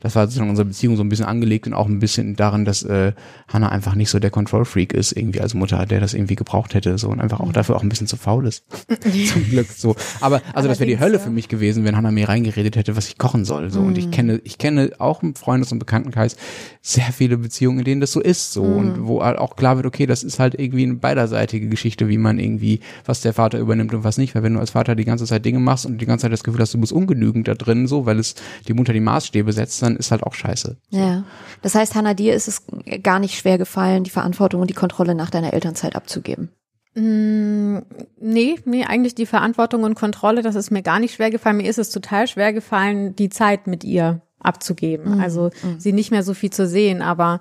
das war sozusagen unsere Beziehung so ein bisschen angelegt und auch ein bisschen daran, dass äh, Hannah einfach nicht so der Control-Freak ist, irgendwie als Mutter, der das irgendwie gebraucht hätte, so und einfach auch dafür auch ein bisschen zu faul ist. [LAUGHS] Zum Glück so. Aber also das wäre die Hölle ja. für mich gewesen, wenn Hannah mir reingeredet hätte, was ich kochen soll. So. Und ich kenne, ich kenne auch im Freundes- und Bekanntenkreis sehr viele Beziehungen, in denen das so ist, so und wo halt auch klar wird, okay, das ist halt irgendwie eine beiderseitige Geschichte, wie man irgendwie, was der Vater übernimmt und was nicht. Weil wenn du als Vater die ganze Zeit Dinge machst und die ganze Zeit das Gefühl hast, du bist ungenügend da drin, so, weil es die Mutter die Maßstäbe setzt, dann ist halt auch scheiße. Ja. Das heißt, Hannah, dir ist es gar nicht schwer gefallen, die Verantwortung und die Kontrolle nach deiner Elternzeit abzugeben. Mm, Nee, nee, eigentlich die Verantwortung und Kontrolle, das ist mir gar nicht schwer gefallen. Mir ist es total schwer gefallen, die Zeit mit ihr abzugeben. Also sie nicht mehr so viel zu sehen, aber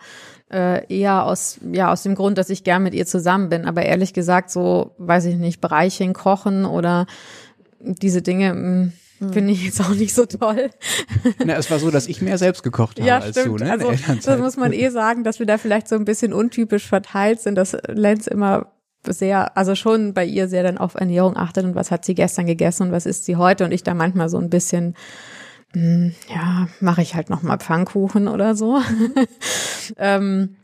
äh, eher aus, ja, aus dem Grund, dass ich gern mit ihr zusammen bin. Aber ehrlich gesagt, so, weiß ich nicht, Bereichen, Kochen oder diese Dinge, mh, finde ich jetzt auch nicht so toll. Na, es war so, dass ich mehr selbst gekocht habe Ja, als stimmt. du, ne? also, das muss man eh sagen, dass wir da vielleicht so ein bisschen untypisch verteilt sind, dass Lenz immer sehr, also schon bei ihr sehr dann auf Ernährung achtet und was hat sie gestern gegessen und was isst sie heute und ich da manchmal so ein bisschen, hm, ja, mache ich halt nochmal Pfannkuchen oder so. [LAUGHS] ähm,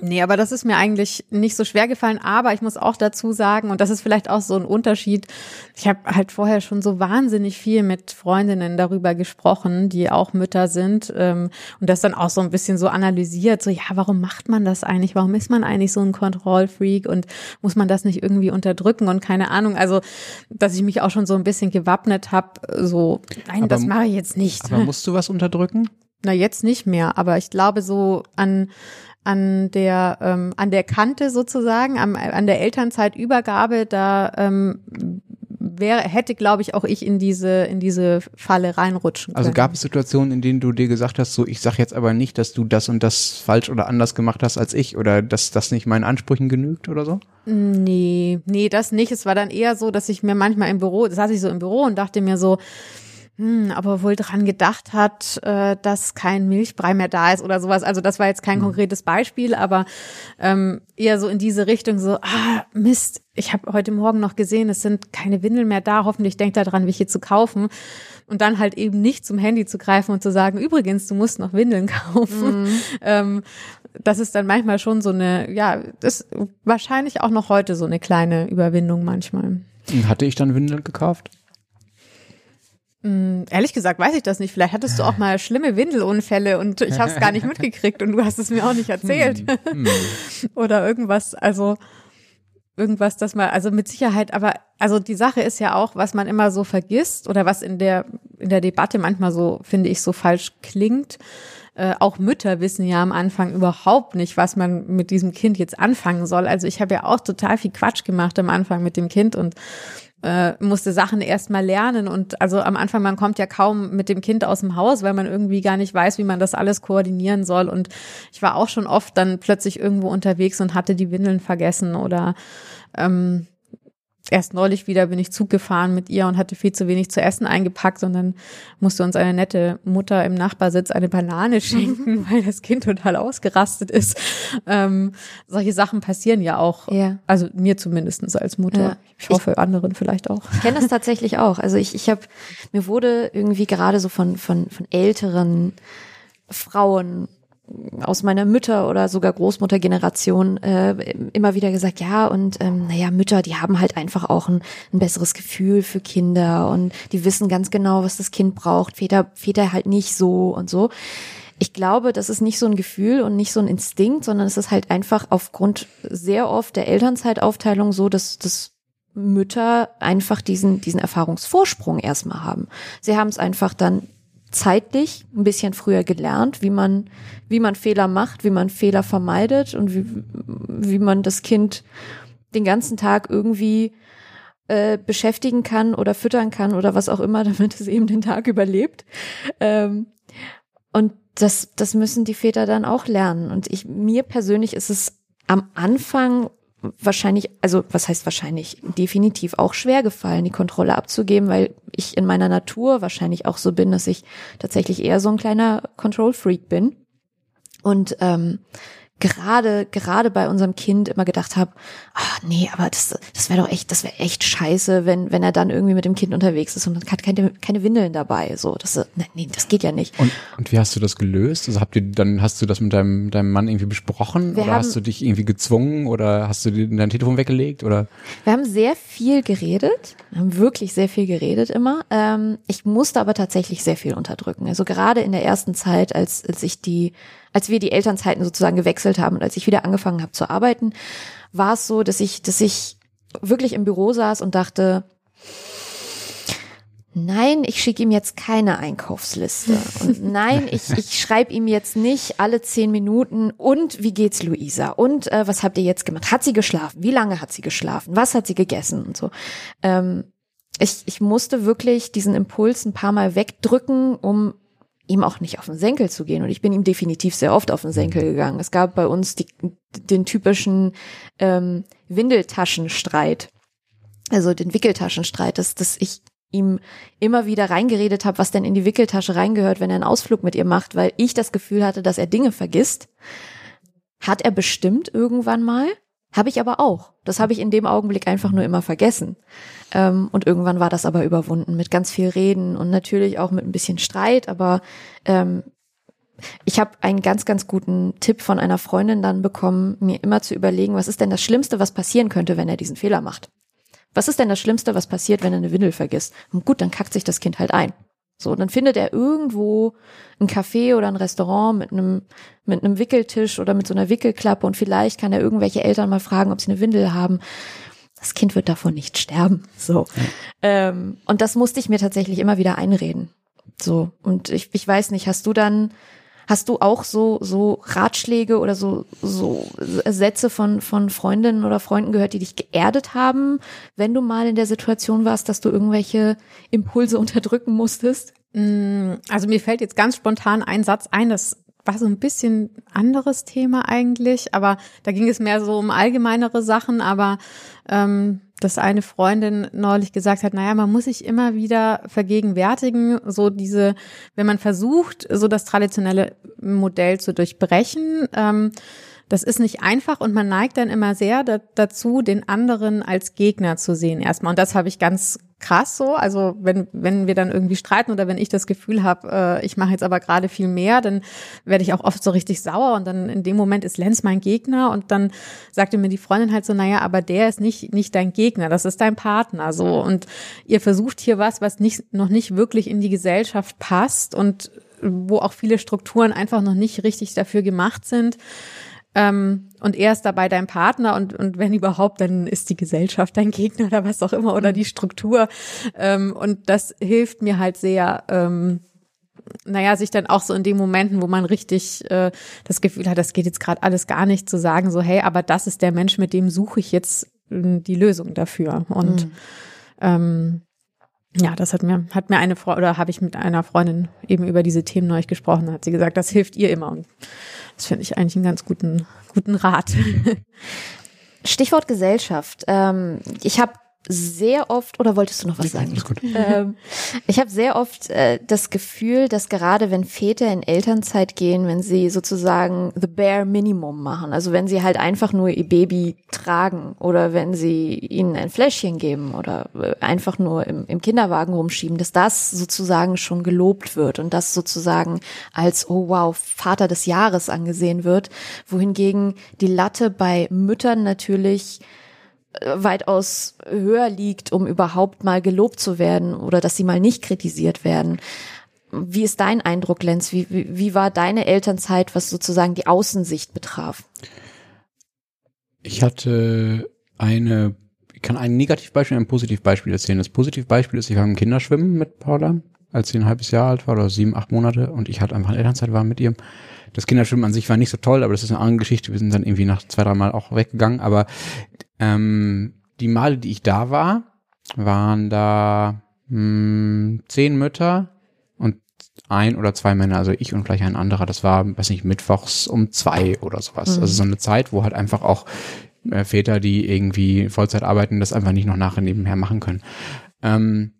Nee, aber das ist mir eigentlich nicht so schwer gefallen. Aber ich muss auch dazu sagen, und das ist vielleicht auch so ein Unterschied, ich habe halt vorher schon so wahnsinnig viel mit Freundinnen darüber gesprochen, die auch Mütter sind ähm, und das dann auch so ein bisschen so analysiert, so ja, warum macht man das eigentlich? Warum ist man eigentlich so ein Kontrollfreak und muss man das nicht irgendwie unterdrücken und keine Ahnung. Also, dass ich mich auch schon so ein bisschen gewappnet habe, so, nein, Aber das mache ich jetzt nicht. Aber musst du was unterdrücken? Na, jetzt nicht mehr, aber ich glaube so an an der ähm, an der Kante sozusagen, am, an der Elternzeitübergabe, da ähm, wäre hätte, glaube ich, auch ich in diese in diese Falle reinrutschen können. Also gab es Situationen, in denen du dir gesagt hast, so ich sag jetzt aber nicht, dass du das und das falsch oder anders gemacht hast als ich oder dass das nicht meinen Ansprüchen genügt oder so? Nee, nee, das nicht. Es war dann eher so, dass ich mir manchmal im Büro, saß ich so im Büro und dachte mir so, hm, aber wohl dran gedacht hat, äh, dass kein Milchbrei mehr da ist oder sowas. Also das war jetzt kein konkretes Beispiel, aber ähm, eher so in diese Richtung so, ah, Mist, ich habe heute Morgen noch gesehen, es sind keine Windeln mehr da, hoffentlich denkt er dran, welche zu kaufen. Und dann halt eben nicht zum Handy zu greifen und zu sagen, übrigens, du musst noch Windeln [LAUGHS] kaufen. Ähm, das ist dann manchmal schon so eine, ja, das ist wahrscheinlich auch noch heute so eine kleine Überwindung manchmal. Und hatte ich dann Windeln gekauft? Hm, Ehrlich gesagt weiß ich das nicht. Vielleicht hattest du auch mal schlimme Windelunfälle und ich habe es gar nicht mitgekriegt und du hast es mir auch nicht erzählt. [LAUGHS] Oder irgendwas, also irgendwas, das mal, also mit Sicherheit, aber also die Sache ist ja auch, was man immer so vergisst oder was in der in der Debatte manchmal so, finde ich, so falsch klingt. Äh, auch Mütter wissen ja am Anfang überhaupt nicht, was man mit diesem Kind jetzt anfangen soll. Also ich habe ja auch total viel Quatsch gemacht am Anfang mit dem Kind und äh, musste Sachen erst mal lernen. Und also am Anfang man kommt ja kaum mit dem Kind aus dem Haus, weil man irgendwie gar nicht weiß, wie man das alles koordinieren soll. Und ich war auch schon oft dann plötzlich irgendwo unterwegs und hatte die Windeln vergessen oder ähm, erst neulich wieder bin ich Zug gefahren mit ihr und hatte viel zu wenig zu essen eingepackt und dann musste uns eine nette Mutter im Nachbarsitz eine Banane [LAUGHS] schenken, weil das Kind total ausgerastet ist. Ähm, solche Sachen passieren ja auch. Ja. Also mir zumindestens als Mutter. Ja. Ich hoffe anderen vielleicht auch. Ich kenne das tatsächlich auch. Also ich, ich habe, mir wurde irgendwie gerade so von, von, von älteren Frauen aus meiner Mütter- oder sogar Großmuttergeneration äh, immer wieder gesagt, ja, und ähm, naja, Mütter, die haben halt einfach auch ein, ein besseres Gefühl für Kinder und die wissen ganz genau, was das Kind braucht. Väter, Väter halt nicht so und so. Ich glaube, das ist nicht so ein Gefühl und nicht so ein Instinkt, sondern es ist halt einfach aufgrund sehr oft der Elternzeitaufteilung so, dass dass Mütter einfach diesen, diesen Erfahrungsvorsprung erstmal haben. Sie haben es einfach dann zeitlich ein bisschen früher gelernt, wie man, wie man Fehler macht, wie man Fehler vermeidet und wie, wie man das Kind den ganzen Tag irgendwie äh, beschäftigen kann oder füttern kann oder was auch immer, [LAUGHS] damit es eben den Tag überlebt. Ähm, und das, das müssen die Väter dann auch lernen. Und ich, mir persönlich ist es am Anfang wahrscheinlich, also was heißt wahrscheinlich, definitiv auch schwer gefallen, die Kontrolle abzugeben, weil ich in meiner Natur wahrscheinlich auch so bin, dass ich tatsächlich eher so ein kleiner Control-Freak bin. Und ähm, gerade gerade bei unserem Kind immer gedacht habe, ah nee, aber das das wäre doch echt, das wäre echt scheiße, wenn wenn er dann irgendwie mit dem Kind unterwegs ist und hat keine keine Windeln dabei, so das nee, das geht ja nicht. Und, und wie hast du das gelöst? Also habt ihr dann hast du das mit deinem deinem Mann irgendwie besprochen Wir oder haben- hast du dich irgendwie gezwungen oder hast du dir dein Telefon weggelegt oder Wir haben sehr viel geredet, wir haben wirklich sehr viel geredet immer. Ähm, ich musste aber tatsächlich sehr viel unterdrücken. Also gerade in der ersten Zeit, als, als ich die, als wir die Elternzeiten sozusagen gewechselt haben und als ich wieder angefangen habe zu arbeiten, war es so, dass ich, dass ich wirklich im Büro saß und dachte, Nein, ich schicke ihm jetzt keine Einkaufsliste. Und [LAUGHS] nein, ich, ich schreibe ihm jetzt nicht alle zehn Minuten und wie geht's Luisa? Und äh, was habt ihr jetzt gemacht? Hat sie geschlafen? Wie lange hat sie geschlafen? Was hat sie gegessen? Und so. Ähm, ich, ich musste wirklich diesen Impuls ein paar Mal wegdrücken, um ihm auch nicht auf den Senkel zu gehen. Und ich bin ihm definitiv sehr oft auf den Senkel gegangen. Es gab bei uns die, den typischen ähm, Windeltaschenstreit. Also den Wickeltaschenstreit, dass, dass ich ihm immer wieder reingeredet habe, was denn in die Wickeltasche reingehört, wenn er einen Ausflug mit ihr macht, weil ich das Gefühl hatte, dass er Dinge vergisst. Hat er bestimmt irgendwann mal, habe ich aber auch. Das habe ich in dem Augenblick einfach nur immer vergessen. Ähm, und irgendwann war das aber überwunden mit ganz viel Reden und natürlich auch mit ein bisschen Streit, aber ähm, ich habe einen ganz, ganz guten Tipp von einer Freundin dann bekommen, mir immer zu überlegen, was ist denn das Schlimmste, was passieren könnte, wenn er diesen Fehler macht. Was ist denn das Schlimmste, was passiert, wenn er eine Windel vergisst? Und gut, dann kackt sich das Kind halt ein. So, dann findet er irgendwo ein Café oder ein Restaurant mit einem, mit einem Wickeltisch oder mit so einer Wickelklappe und vielleicht kann er irgendwelche Eltern mal fragen, ob sie eine Windel haben. Das Kind wird davon nicht sterben. So. Ähm, und das musste ich mir tatsächlich immer wieder einreden. So. Und ich, ich weiß nicht, hast du dann, hast du auch so, so Ratschläge oder so, so Sätze von, von Freundinnen oder Freunden gehört, die dich geerdet haben, wenn du mal in der Situation warst, dass du irgendwelche Impulse [LAUGHS] unterdrücken musstest? Mm, Also mir fällt jetzt ganz spontan ein Satz ein, das war so ein bisschen anderes Thema eigentlich, aber da ging es mehr so um allgemeinere Sachen, aber ähm, dass eine Freundin neulich gesagt hat, naja, man muss sich immer wieder vergegenwärtigen, so diese, wenn man versucht, so das traditionelle Modell zu durchbrechen, ähm, das ist nicht einfach und man neigt dann immer sehr da, dazu, den anderen als Gegner zu sehen erstmal. Und das habe ich ganz krass so. Also wenn, wenn wir dann irgendwie streiten oder wenn ich das Gefühl habe, äh, ich mache jetzt aber gerade viel mehr, dann werde ich auch oft so richtig sauer und dann in dem Moment ist Lenz mein Gegner und dann sagte mir die Freundin halt so, naja, aber der ist nicht, nicht dein Gegner, das ist dein Partner so. Und ihr versucht hier was, was nicht, noch nicht wirklich in die Gesellschaft passt und wo auch viele Strukturen einfach noch nicht richtig dafür gemacht sind. Ähm, und er ist dabei dein Partner und, und wenn überhaupt, dann ist die Gesellschaft dein Gegner oder was auch immer oder die Struktur. Ähm, und das hilft mir halt sehr, ähm, naja, sich dann auch so in den Momenten, wo man richtig äh, das Gefühl hat, das geht jetzt gerade alles gar nicht, zu sagen, so, hey, aber das ist der Mensch, mit dem suche ich jetzt äh, die Lösung dafür. Und Mhm. ähm, ja, das hat mir, hat mir eine Frau oder habe ich mit einer Freundin eben über diese Themen neulich gesprochen, hat sie gesagt, das hilft ihr immer. Und das finde ich eigentlich einen ganz guten, guten Rat. [LAUGHS] Stichwort Gesellschaft. Ähm, ich habe sehr oft, oder wolltest du noch was sagen? Gut. ähm, ich habe sehr oft äh, das Gefühl, dass gerade wenn Väter in Elternzeit gehen, wenn sie sozusagen the bare minimum machen, also wenn sie halt einfach nur ihr Baby tragen oder wenn sie ihnen ein Fläschchen geben oder äh, einfach nur im, im Kinderwagen rumschieben, dass das sozusagen schon gelobt wird und das sozusagen als, oh wow, Vater des Jahres angesehen wird, wohingegen die Latte bei Müttern natürlich weitaus höher liegt, um überhaupt mal gelobt zu werden oder dass sie mal nicht kritisiert werden. Wie ist dein Eindruck, Lenz? Wie, wie, wie war deine Elternzeit, was sozusagen die Außensicht betraf? Ich hatte eine, ich kann ein Negativbeispiel und ein Positivbeispiel erzählen. Das Positivbeispiel ist, ich war im Kinderschwimmen mit Paula, als sie ein halbes Jahr alt war oder sieben, acht Monate und ich hatte einfach eine Elternzeit war mit ihr. Das Kinderschwimmen an sich war nicht so toll, aber das ist eine andere Geschichte. Wir sind dann irgendwie nach zwei, drei Mal auch weggegangen. Aber ähm, die Male, die ich da war, waren da mh, zehn Mütter und ein oder zwei Männer, also ich und gleich ein anderer. Das war, weiß nicht, mittwochs um zwei oder sowas. Mhm. Also so eine Zeit, wo halt einfach auch äh, Väter, die irgendwie Vollzeit arbeiten, das einfach nicht noch nachher nebenher machen können. Ähm,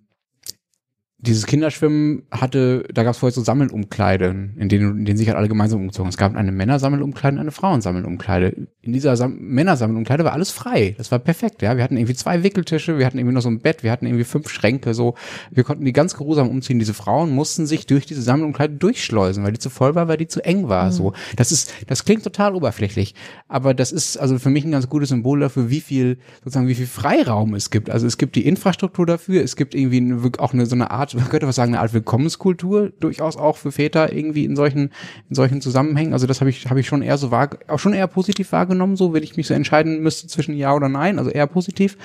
dieses Kinderschwimmen hatte, da gab es vorher so Sammelumkleiden, in denen, in denen sich halt alle gemeinsam umgezogen. Es gab eine Männersammelumkleide und eine Frauensammelumkleide. In dieser Sam Männersammelumkleide war alles frei. Das war perfekt, ja. Wir hatten irgendwie zwei Wickeltische, wir hatten irgendwie noch so ein Bett, wir hatten irgendwie fünf Schränke, so. Wir konnten die ganz geruhsam umziehen. Diese Frauen mussten sich durch diese Sammelumkleide durchschleusen, weil die zu voll war, weil die zu eng war, mhm. so. Das ist, das klingt total oberflächlich. Aber das ist also für mich ein ganz gutes Symbol dafür, wie viel, sozusagen, wie viel Freiraum es gibt. Also es gibt die Infrastruktur dafür, es gibt irgendwie auch eine, so eine Art Art, man könnte was sagen, eine Art Willkommenskultur durchaus auch für Väter irgendwie in solchen, in solchen Zusammenhängen. Also das habe ich, habe ich schon eher so wahr, auch schon eher positiv wahrgenommen, so wenn ich mich so entscheiden müsste zwischen Ja oder Nein, also eher positiv.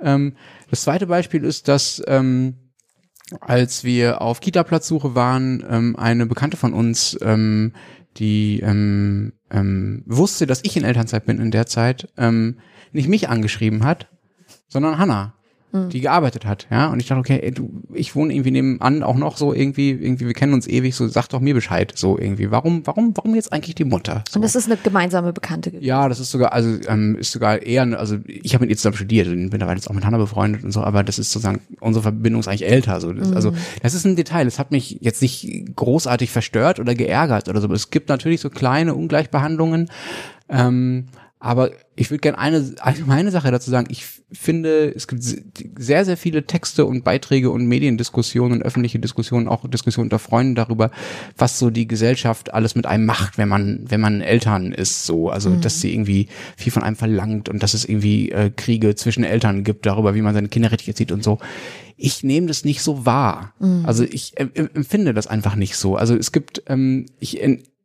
Ähm, das zweite Beispiel ist, dass ähm, als wir auf Kita-Platzsuche waren, ähm, eine Bekannte von uns, ähm, die ähm, ähm, wusste, dass ich in Elternzeit bin in der Zeit, ähm, nicht mich angeschrieben hat, sondern Hannah. Mhm. die gearbeitet hat, ja. Und ich dachte, okay, ey, du, ich wohne irgendwie nebenan auch noch so irgendwie, irgendwie, wir kennen uns ewig, so sag doch mir Bescheid, so irgendwie. Warum, warum, warum jetzt eigentlich die Mutter? So. Und das ist eine gemeinsame Bekannte gewesen. Ja, das ist sogar, also ähm, ist sogar eher, also ich habe mit ihr zusammen studiert und bin dabei jetzt auch mit Hannah befreundet und so, aber das ist sozusagen, unsere Verbindung ist eigentlich älter. So. Das, also, mhm. Also das ist ein Detail, das hat mich jetzt nicht großartig verstört oder geärgert oder so. Aber es gibt natürlich so kleine Ungleichbehandlungen. Ähm, aber ich würde gerne eine allgemeine Sache dazu sagen. Ich finde, es gibt sehr, sehr viele Texte und Beiträge und Mediendiskussionen und öffentliche Diskussionen, auch Diskussionen unter Freunden darüber, was so die Gesellschaft alles mit einem macht, wenn man, wenn man Eltern ist, so. Also, mhm. dass sie irgendwie viel von einem verlangt und dass es irgendwie äh, Kriege zwischen Eltern gibt darüber, wie man seine Kinder richtig erzieht und so. Ich nehme das nicht so wahr. Mhm. Also, ich äh, empfinde das einfach nicht so. Also, es gibt, ähm, ich,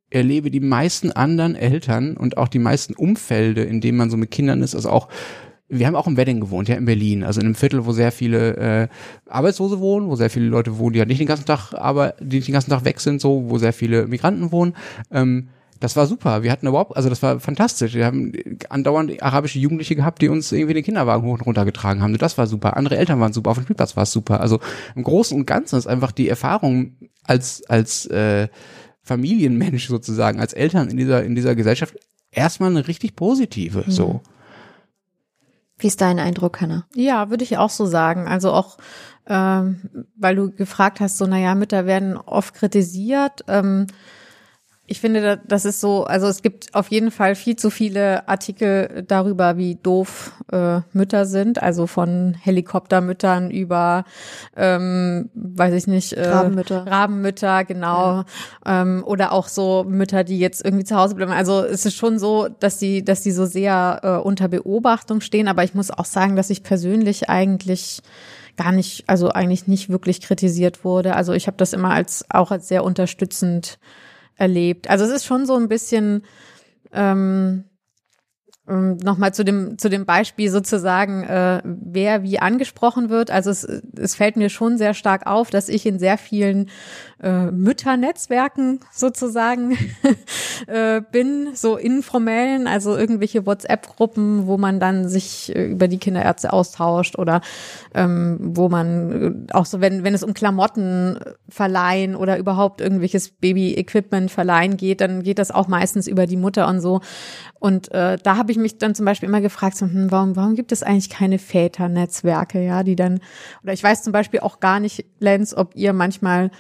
erlebe die meisten anderen Eltern und auch die meisten Umfelde, in denen man so mit Kindern ist, also auch wir haben auch im Wedding gewohnt, ja, in Berlin, also in einem Viertel, wo sehr viele äh, Arbeitslose wohnen, wo sehr viele Leute wohnen, die halt nicht den ganzen Tag, aber die nicht den ganzen Tag weg sind, so, wo sehr viele Migranten wohnen. Ähm, das war super. Wir hatten überhaupt, also das war fantastisch. Wir haben andauernd arabische Jugendliche gehabt, die uns irgendwie den Kinderwagen hoch und runter getragen haben. Das war super. Andere Eltern waren super. Auf dem Spielplatz war es super. Also im Großen und Ganzen ist einfach die Erfahrung als als äh, Familienmensch sozusagen, als Eltern in dieser, in dieser Gesellschaft erstmal eine richtig positive, mhm. so. Wie ist dein Eindruck, Hannah? Ja, würde ich auch so sagen. Also auch, ähm, weil du gefragt hast, so, naja, Mütter werden oft kritisiert. Ähm, ich finde, das ist so, also es gibt auf jeden Fall viel zu viele Artikel darüber, wie doof äh, Mütter sind, also von Helikoptermüttern über, ähm, weiß ich nicht, äh, Rabenmütter. Rabenmütter, genau, ja. ähm, oder auch so Mütter, die jetzt irgendwie zu Hause bleiben. Also es ist schon so, dass die, dass die so sehr äh, unter Beobachtung stehen, aber ich muss auch sagen, dass ich persönlich eigentlich gar nicht, also eigentlich nicht wirklich kritisiert wurde. Also ich habe das immer als auch als sehr unterstützend erlebt. Also es ist schon so ein bisschen ähm, nochmal zu dem zu dem Beispiel sozusagen, äh, wer wie angesprochen wird. Also es, es fällt mir schon sehr stark auf, dass ich in sehr vielen äh, Mütternetzwerken sozusagen [LAUGHS] äh, bin, so informellen, also irgendwelche WhatsApp-Gruppen, wo man dann sich äh, über die Kinderärzte austauscht oder ähm, wo man äh, auch so, wenn, wenn es um Klamotten verleihen oder überhaupt irgendwelches Baby-Equipment verleihen geht, dann geht das auch meistens über die Mutter und so. Und äh, da habe ich mich dann zum Beispiel immer gefragt, hm, warum, warum gibt es eigentlich keine Väternetzwerke, ja, die dann, oder ich weiß zum Beispiel auch gar nicht, Lenz, ob ihr manchmal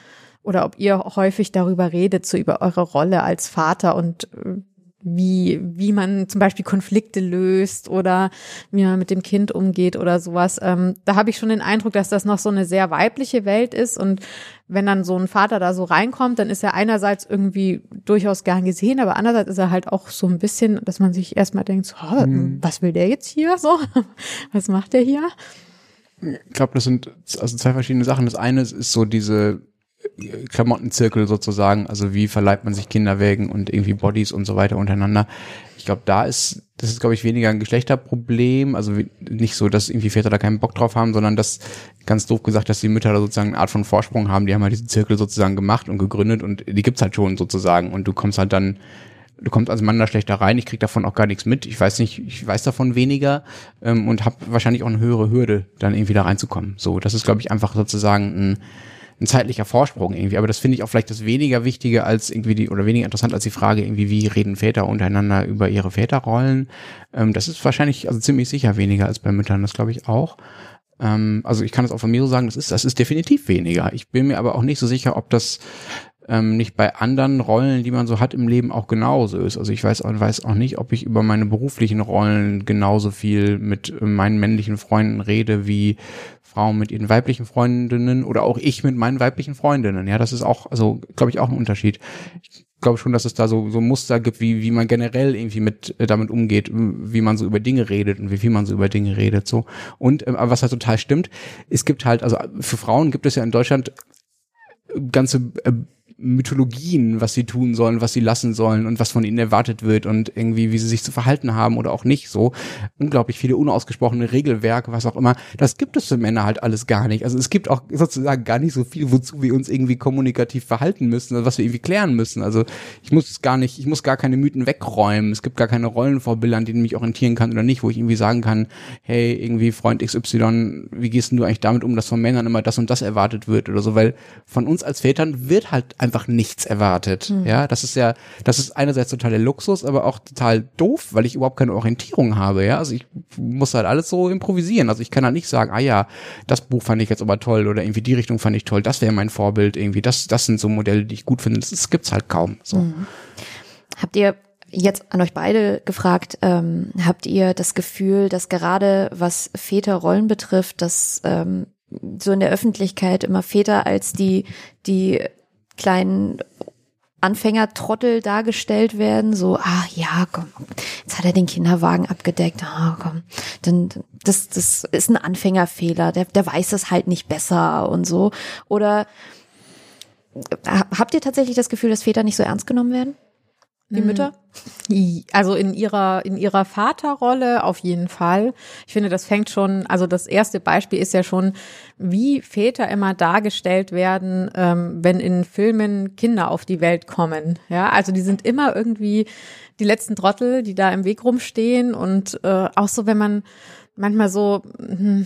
oder ob ihr häufig darüber redet, so über eure Rolle als Vater und äh, wie, wie man zum Beispiel Konflikte löst oder wie man mit dem Kind umgeht oder sowas. Ähm, da habe ich schon den Eindruck, dass das noch so eine sehr weibliche Welt ist. Und wenn dann so ein Vater da so reinkommt, dann ist er einerseits irgendwie durchaus gern gesehen, aber andererseits ist er halt auch so ein bisschen, dass man sich erstmal denkt, so, oh, mhm. was will der jetzt hier so? [LAUGHS] Was macht der hier? Ich glaube, das sind also zwei verschiedene Sachen. Das eine ist so diese Klamottenzirkel sozusagen, also wie verleiht man sich Kinderwägen und irgendwie Bodies und so weiter untereinander. Ich glaube, da ist, das ist, glaube ich, weniger ein Geschlechterproblem, also nicht so, dass irgendwie Väter da keinen Bock drauf haben, sondern das, ganz doof gesagt, dass die Mütter da sozusagen eine Art von Vorsprung haben, die haben halt diesen Zirkel sozusagen gemacht und gegründet und die gibt's halt schon sozusagen. Und du kommst halt dann du kommst als Mann da schlechter rein, ich krieg davon auch gar nichts mit, ich weiß nicht, ich weiß davon weniger ähm, und habe wahrscheinlich auch eine höhere Hürde, dann irgendwie da reinzukommen. So, das ist, glaube ich, einfach sozusagen ein ein zeitlicher Vorsprung irgendwie. Aber das finde ich auch vielleicht das weniger Wichtige als irgendwie die, oder weniger interessant als die Frage irgendwie, wie reden Väter untereinander über ihre Väterrollen. Ähm, das ist wahrscheinlich, also ziemlich sicher weniger als bei Müttern, das glaube ich auch. Ähm, also ich kann es auch von mir so sagen, das ist, das ist definitiv weniger. Ich bin mir aber auch nicht so sicher, ob das ähm, nicht bei anderen Rollen, die man so hat im Leben, auch genauso ist. Also ich weiß, weiß auch nicht, ob ich über meine beruflichen Rollen genauso viel mit äh, meinen männlichen Freunden rede, wie Frauen mit ihren weiblichen Freundinnen oder auch ich mit meinen weiblichen Freundinnen. Ja, das ist auch, also glaube ich, auch ein Unterschied. Ich glaube schon, dass es da so, so Muster gibt, wie, wie man generell irgendwie mit äh, damit umgeht, wie man so über Dinge redet und wie viel man so über Dinge redet. so Und äh, was halt total stimmt, es gibt halt, also für Frauen gibt es ja in Deutschland ganze äh, Mythologien, was sie tun sollen, was sie lassen sollen und was von ihnen erwartet wird und irgendwie, wie sie sich zu verhalten haben oder auch nicht so. Unglaublich viele unausgesprochene Regelwerke, was auch immer. Das gibt es für Männer halt alles gar nicht. Also es gibt auch sozusagen gar nicht so viel, wozu wir uns irgendwie kommunikativ verhalten müssen, also was wir irgendwie klären müssen. Also ich muss gar nicht, ich muss gar keine Mythen wegräumen. Es gibt gar keine Rollenvorbilder, an denen ich mich orientieren kann oder nicht, wo ich irgendwie sagen kann, hey, irgendwie Freund XY, wie gehst du eigentlich damit um, dass von Männern immer das und das erwartet wird oder so, weil von uns als Vätern wird halt einfach nichts erwartet. Mhm. Ja, das ist ja, das ist einerseits total der Luxus, aber auch total doof, weil ich überhaupt keine Orientierung habe. Ja, also ich muss halt alles so improvisieren. Also ich kann halt nicht sagen, ah ja, das Buch fand ich jetzt aber toll oder irgendwie die Richtung fand ich toll, das wäre mein Vorbild irgendwie. Das, das sind so Modelle, die ich gut finde. Das, das gibt's halt kaum. So. Mhm. Habt ihr jetzt an euch beide gefragt, ähm, habt ihr das Gefühl, dass gerade was Väterrollen betrifft, dass ähm, so in der Öffentlichkeit immer Väter als die, die kleinen Anfängertrottel dargestellt werden, so, ah ja, komm, jetzt hat er den Kinderwagen abgedeckt, ah komm, dann das, das ist ein Anfängerfehler, der, der weiß das halt nicht besser und so. Oder habt ihr tatsächlich das Gefühl, dass Väter nicht so ernst genommen werden? Die mhm. Mütter? Also in ihrer, in ihrer Vaterrolle auf jeden Fall. Ich finde, das fängt schon, also das erste Beispiel ist ja schon, wie Väter immer dargestellt werden, ähm, wenn in Filmen Kinder auf die Welt kommen. Ja, also die sind immer irgendwie die letzten Trottel, die da im Weg rumstehen und äh, auch so, wenn man manchmal so, hm,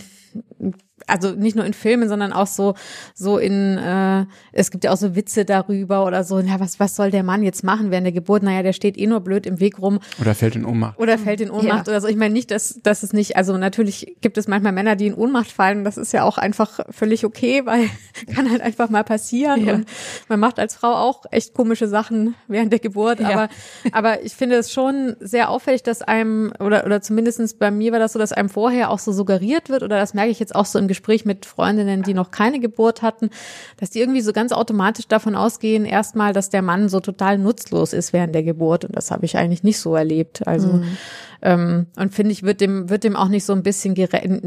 also nicht nur in Filmen, sondern auch so so in äh, es gibt ja auch so Witze darüber oder so, ja, was was soll der Mann jetzt machen während der Geburt? Naja, der steht eh nur blöd im Weg rum. Oder fällt in Ohnmacht. Oder fällt in Ohnmacht ja. oder so. Ich meine nicht, dass dass es nicht, also natürlich gibt es manchmal Männer, die in Ohnmacht fallen, das ist ja auch einfach völlig okay, weil [LAUGHS] kann halt einfach mal passieren ja. und man macht als Frau auch echt komische Sachen während der Geburt, ja. aber aber ich finde es schon sehr auffällig, dass einem oder oder zumindestens bei mir war das so, dass einem vorher auch so suggeriert wird oder das merke ich jetzt auch so im Gespräch mit Freundinnen, die noch keine Geburt hatten, dass die irgendwie so ganz automatisch davon ausgehen, erstmal, dass der Mann so total nutzlos ist während der Geburt. Und das habe ich eigentlich nicht so erlebt. Also mhm. ähm, und finde ich, wird dem, wird dem auch nicht so ein bisschen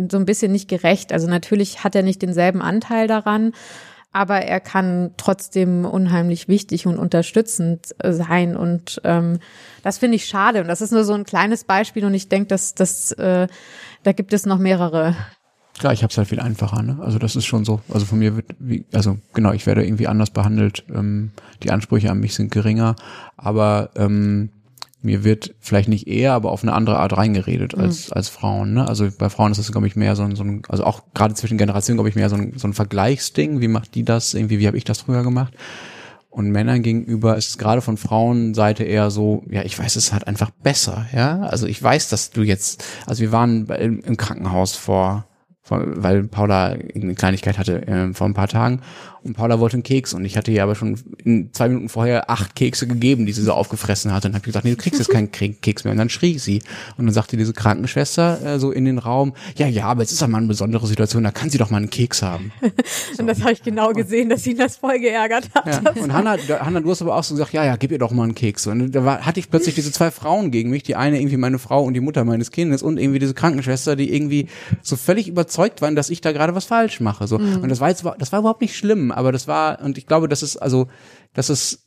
so ein bisschen nicht gerecht. Also natürlich hat er nicht denselben Anteil daran aber er kann trotzdem unheimlich wichtig und unterstützend sein. Und ähm, das finde ich schade. Und das ist nur so ein kleines Beispiel. Und ich denke, dass, dass äh, da gibt es noch mehrere Klar, ich habe es halt viel einfacher, ne? Also das ist schon so. Also von mir wird, wie, also genau, ich werde irgendwie anders behandelt. Ähm, die Ansprüche an mich sind geringer, aber ähm, mir wird vielleicht nicht eher, aber auf eine andere Art reingeredet als mhm. als Frauen. Ne? Also bei Frauen ist es, glaube ich, mehr so ein, so ein, also auch gerade zwischen Generationen, glaube ich, mehr so ein, so ein Vergleichsding. Wie macht die das? Irgendwie, wie habe ich das früher gemacht? Und Männern gegenüber ist es gerade von Frauenseite eher so, ja, ich weiß es halt einfach besser, ja. Also ich weiß, dass du jetzt, also wir waren im Krankenhaus vor weil Paula eine Kleinigkeit hatte äh, vor ein paar Tagen und Paula wollte einen Keks und ich hatte ihr aber schon in zwei Minuten vorher acht Kekse gegeben, die sie so aufgefressen hatte. Und dann habe ich gesagt, nee, du kriegst jetzt keinen Keks mehr. Und dann schrie sie. Und dann sagte diese Krankenschwester äh, so in den Raum, ja, ja, aber jetzt ist ja mal eine besondere Situation, da kann sie doch mal einen Keks haben. So. [LAUGHS] und das habe ich genau gesehen, dass sie das voll geärgert hat. Ja. Und Hanna, Hanna, du hast aber auch so gesagt, ja, ja, gib ihr doch mal einen Keks. Und da war, hatte ich plötzlich diese zwei Frauen gegen mich, die eine irgendwie meine Frau und die Mutter meines Kindes und irgendwie diese Krankenschwester, die irgendwie so völlig überzeugt waren, dass ich da gerade was falsch mache. So. Mhm. Und das war jetzt, das war überhaupt nicht schlimm, aber das war, und ich glaube, dass es, also, dass es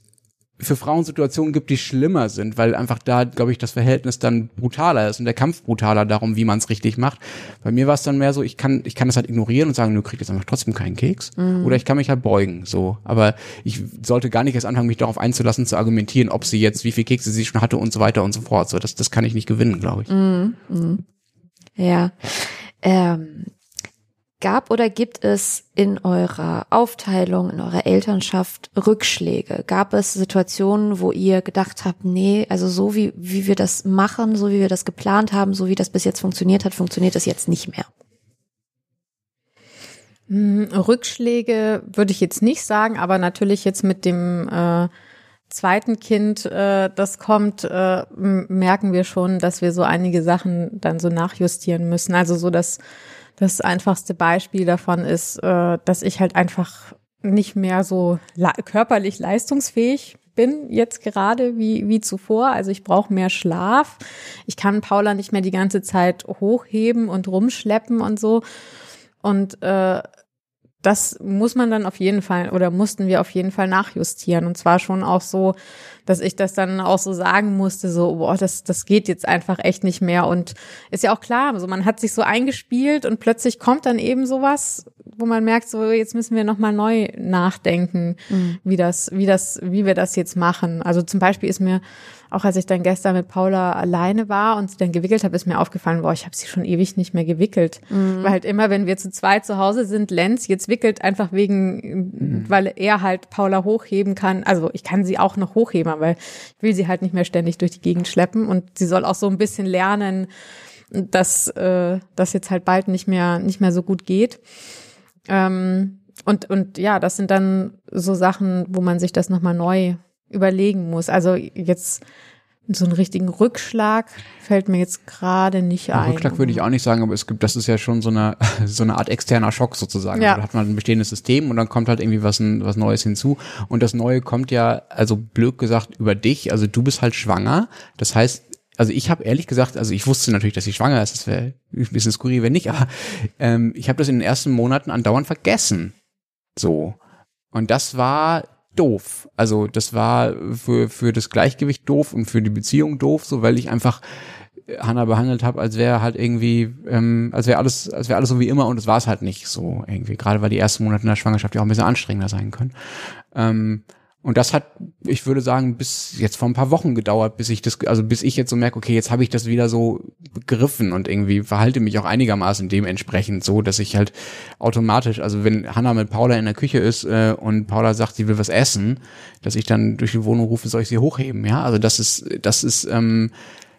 für Frauen Situationen gibt, die schlimmer sind, weil einfach da, glaube ich, das Verhältnis dann brutaler ist und der Kampf brutaler darum, wie man es richtig macht. Bei mir war es dann mehr so, ich kann, ich kann das halt ignorieren und sagen, du kriegst jetzt einfach trotzdem keinen Keks. Mhm. Oder ich kann mich halt beugen, so. Aber ich sollte gar nicht erst anfangen, mich darauf einzulassen, zu argumentieren, ob sie jetzt, wie viel Kekse sie schon hatte und so weiter und so fort. So, das, das kann ich nicht gewinnen, glaube ich. Mhm. Mhm. Ja. Ähm, Gab oder gibt es in eurer Aufteilung, in eurer Elternschaft Rückschläge? Gab es Situationen, wo ihr gedacht habt, nee, also so wie, wie wir das machen, so wie wir das geplant haben, so wie das bis jetzt funktioniert hat, funktioniert das jetzt nicht mehr? Hm, Rückschläge würde ich jetzt nicht sagen, aber natürlich jetzt mit dem äh, zweiten Kind, äh, das kommt, äh, merken wir schon, dass wir so einige Sachen dann so nachjustieren müssen. Also so das, das einfachste Beispiel davon ist, äh, dass ich halt einfach nicht mehr so körperlich leistungsfähig bin jetzt gerade wie, wie zuvor. Also ich brauche mehr Schlaf. Ich kann Paula nicht mehr die ganze Zeit hochheben und rumschleppen und so. Und äh, das muss man dann auf jeden Fall oder mussten wir auf jeden Fall nachjustieren. Und zwar schon auch so, dass ich das dann auch so sagen musste, so, boah, das, das geht jetzt einfach echt nicht mehr. Und ist ja auch klar, also man hat sich so eingespielt und plötzlich kommt dann eben sowas, wo man merkt, so, jetzt müssen wir nochmal neu nachdenken, mhm. wie das, wie das, wie wir das jetzt machen. Also zum Beispiel ist mir auch als ich dann gestern mit Paula alleine war und sie dann gewickelt habe, ist mir aufgefallen, boah, ich habe sie schon ewig nicht mehr gewickelt. Mhm. Weil halt immer, wenn wir zu zweit zu Hause sind, Lenz jetzt wickelt einfach wegen, mhm. weil er halt Paula hochheben kann. Also ich kann sie auch noch hochheben, aber ich will sie halt nicht mehr ständig durch die Gegend schleppen und sie soll auch so ein bisschen lernen, dass äh, das jetzt halt bald nicht mehr nicht mehr so gut geht. Ähm, und und ja, das sind dann so Sachen, wo man sich das nochmal neu überlegen muss. Also jetzt so einen richtigen Rückschlag fällt mir jetzt gerade nicht ein. Rückschlag würde ich auch nicht sagen, aber es gibt, das ist ja schon so eine, [LAUGHS] so eine Art externer Schock sozusagen. Ja. Da hat man ein bestehendes System und dann kommt halt irgendwie was, was Neues hinzu. Und das Neue kommt ja, also blöd gesagt, über dich. Also du bist halt schwanger. Das heißt, also ich habe ehrlich gesagt, also ich wusste natürlich, dass sie schwanger ist, das wäre ein bisschen skurril, wenn nicht, aber ähm, ich habe das in den ersten Monaten andauernd vergessen. So. Und das war doof. Also das war für, für das Gleichgewicht doof und für die Beziehung doof, so weil ich einfach äh, Hannah behandelt habe, als wäre halt irgendwie, ähm, als wäre alles, als wäre alles so wie immer und es war es halt nicht so irgendwie. Gerade weil die ersten Monate in der Schwangerschaft ja auch ein bisschen anstrengender sein können. Ähm, und das hat, ich würde sagen, bis jetzt vor ein paar Wochen gedauert, bis ich das, also bis ich jetzt so merke, okay, jetzt habe ich das wieder so begriffen und irgendwie verhalte mich auch einigermaßen dementsprechend so, dass ich halt automatisch, also wenn Hannah mit Paula in der Küche ist äh, und Paula sagt, sie will was essen, dass ich dann durch die Wohnung rufe, soll ich sie hochheben, ja? Also das ist, das ist, ähm,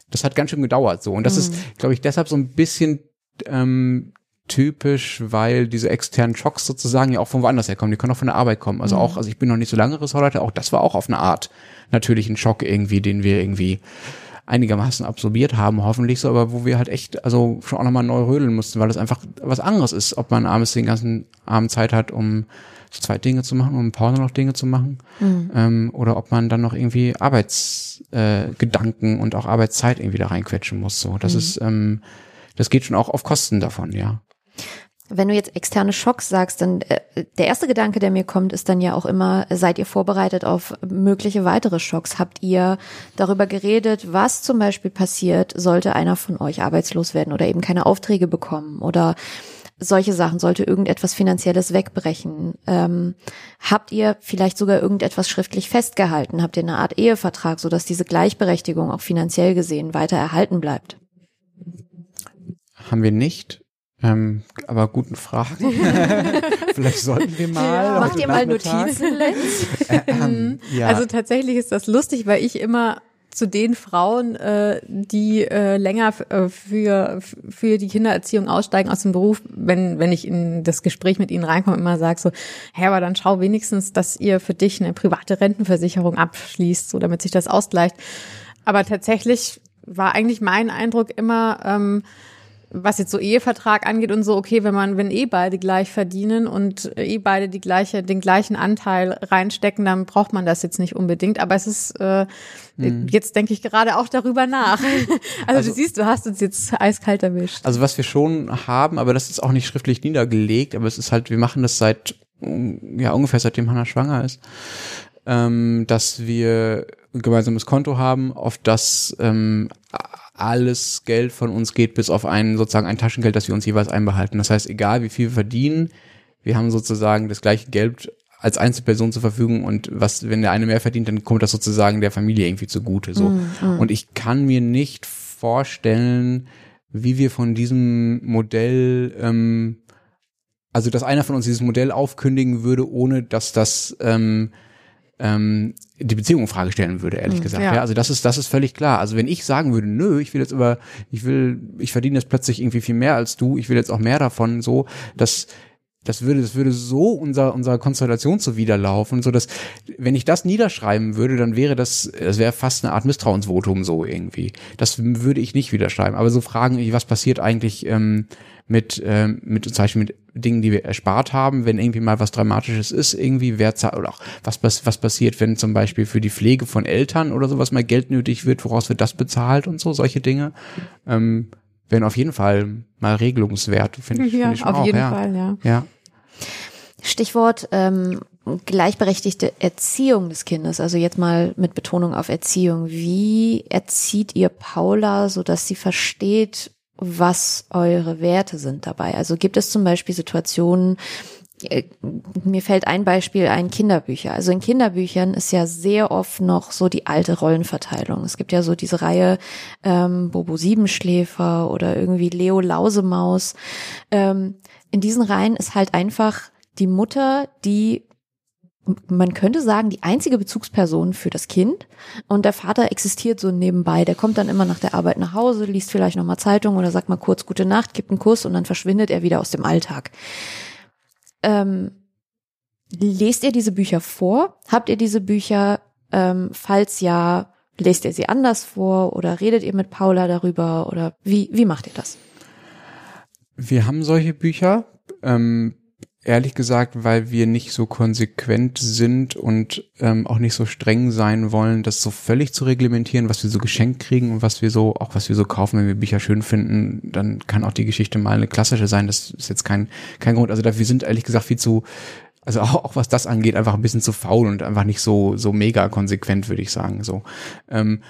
das hat ganz schön gedauert so. Und das mhm. ist, glaube ich, deshalb so ein bisschen ähm, typisch, weil diese externen Schocks sozusagen ja auch von woanders herkommen. Die können auch von der Arbeit kommen. Also mhm. auch, also ich bin noch nicht so lange Ressortleiter, auch das war auch auf eine Art natürlich ein Schock irgendwie, den wir irgendwie einigermaßen absorbiert haben, hoffentlich so, aber wo wir halt echt, also schon auch nochmal neu rödeln mussten, weil das einfach was anderes ist, ob man abends den ganzen Abend Zeit hat, um so zwei Dinge zu machen, um Pause noch Dinge zu machen, mhm. ähm, oder ob man dann noch irgendwie Arbeitsgedanken äh, und auch Arbeitszeit irgendwie da reinquetschen muss. So, das mhm. ist, ähm, das geht schon auch auf Kosten davon, ja. Wenn du jetzt externe Schocks sagst, dann äh, der erste Gedanke, der mir kommt, ist dann ja auch immer, seid ihr vorbereitet auf mögliche weitere Schocks? Habt ihr darüber geredet, was zum Beispiel passiert, sollte einer von euch arbeitslos werden oder eben keine Aufträge bekommen oder solche Sachen, sollte irgendetwas Finanzielles wegbrechen? Ähm, habt ihr vielleicht sogar irgendetwas schriftlich festgehalten? Habt ihr eine Art Ehevertrag, sodass diese Gleichberechtigung auch finanziell gesehen weiter erhalten bleibt? Haben wir nicht. Ähm, aber guten Fragen. [LAUGHS] Vielleicht sollten wir mal. Ja, macht ihr mal Notizen, Lenz? Äh, ähm, ja. Also tatsächlich ist das lustig, weil ich immer zu den Frauen, äh, die äh, länger äh, für für die Kindererziehung aussteigen aus dem Beruf, wenn wenn ich in das Gespräch mit ihnen reinkomme, immer sage so, hä, aber dann schau wenigstens, dass ihr für dich eine private Rentenversicherung abschließt, so damit sich das ausgleicht. Aber tatsächlich war eigentlich mein Eindruck immer, ähm, was jetzt so Ehevertrag angeht und so, okay, wenn man, wenn eh beide gleich verdienen und eh beide die gleiche, den gleichen Anteil reinstecken, dann braucht man das jetzt nicht unbedingt. Aber es ist, äh, hm. jetzt denke ich gerade auch darüber nach. [LAUGHS] Also, also, du siehst, du hast uns jetzt eiskalt erwischt. Also was wir schon haben, aber das ist auch nicht schriftlich niedergelegt, aber es ist halt, wir machen das seit, ja, ungefähr seitdem Hannah schwanger ist, ähm, dass wir ein gemeinsames Konto haben, auf das ähm, alles Geld von uns geht, bis auf ein sozusagen ein Taschengeld, das wir uns jeweils einbehalten. Das heißt, egal wie viel wir verdienen, wir haben sozusagen das gleiche Geld als Einzelperson zur Verfügung und was, wenn der eine mehr verdient, dann kommt das sozusagen der Familie irgendwie zugute. So. Mm, mm. Und ich kann mir nicht vorstellen, wie wir von diesem Modell, ähm, also dass einer von uns dieses Modell aufkündigen würde, ohne dass das ähm, ähm, die Beziehung in Frage stellen würde, ehrlich mhm, gesagt. Ja. ja. also das ist, das ist völlig klar. Also wenn ich sagen würde, nö, ich will jetzt über, ich will, ich verdiene jetzt plötzlich irgendwie viel mehr als du, ich will jetzt auch mehr davon, so, das, das würde, das würde so unser, unserer Konstellation zuwiderlaufen, so dass, wenn ich das niederschreiben würde, dann wäre das, das wäre fast eine Art Misstrauensvotum so irgendwie. Das würde ich nicht wiederschreiben. Aber so Fragen wie, was passiert eigentlich ähm, mit, ähm, mit zum Beispiel mit Dingen, die wir erspart haben, wenn irgendwie mal was Dramatisches ist, irgendwie wer zahlt, oder auch was, was passiert, wenn zum Beispiel für die Pflege von Eltern oder sowas mal Geld nötig wird, woraus wird das bezahlt und so, solche Dinge. Ähm, wären auf jeden Fall mal regelungswert, finde ich. Ja, find ich auf auch, jeden ja. Fall, ja. Ja. Stichwort ähm, gleichberechtigte Erziehung des Kindes, also jetzt mal mit Betonung auf Erziehung. Wie erzieht ihr Paula, so dass sie versteht, was eure Werte sind dabei? Also gibt es zum Beispiel Situationen, äh, mir fällt ein Beispiel ein Kinderbücher. Also in Kinderbüchern ist ja sehr oft noch so die alte Rollenverteilung. Es gibt ja so diese Reihe ähm, Bobo Siebenschläfer oder irgendwie Leo Lausemaus. Ähm, in diesen Reihen ist halt einfach die Mutter, die man könnte sagen, die einzige Bezugsperson für das Kind und der Vater existiert so nebenbei. Der kommt dann immer nach der Arbeit nach Hause, liest vielleicht noch mal Zeitung oder sagt mal kurz gute Nacht, gibt einen Kuss und dann verschwindet er wieder aus dem Alltag. Ähm, lest ihr diese Bücher vor? Habt ihr diese Bücher? Ähm, falls ja, lest ihr sie anders vor oder redet ihr mit Paula darüber oder wie, wie macht ihr das? Wir haben solche Bücher. Ähm, ehrlich gesagt, weil wir nicht so konsequent sind und ähm, auch nicht so streng sein wollen, das so völlig zu reglementieren, was wir so geschenkt kriegen und was wir so, auch was wir so kaufen, wenn wir Bücher schön finden, dann kann auch die Geschichte mal eine klassische sein. Das ist jetzt kein, kein Grund. Also dafür sind ehrlich gesagt viel zu, also auch, auch was das angeht, einfach ein bisschen zu faul und einfach nicht so, so mega konsequent, würde ich sagen. So. Ähm,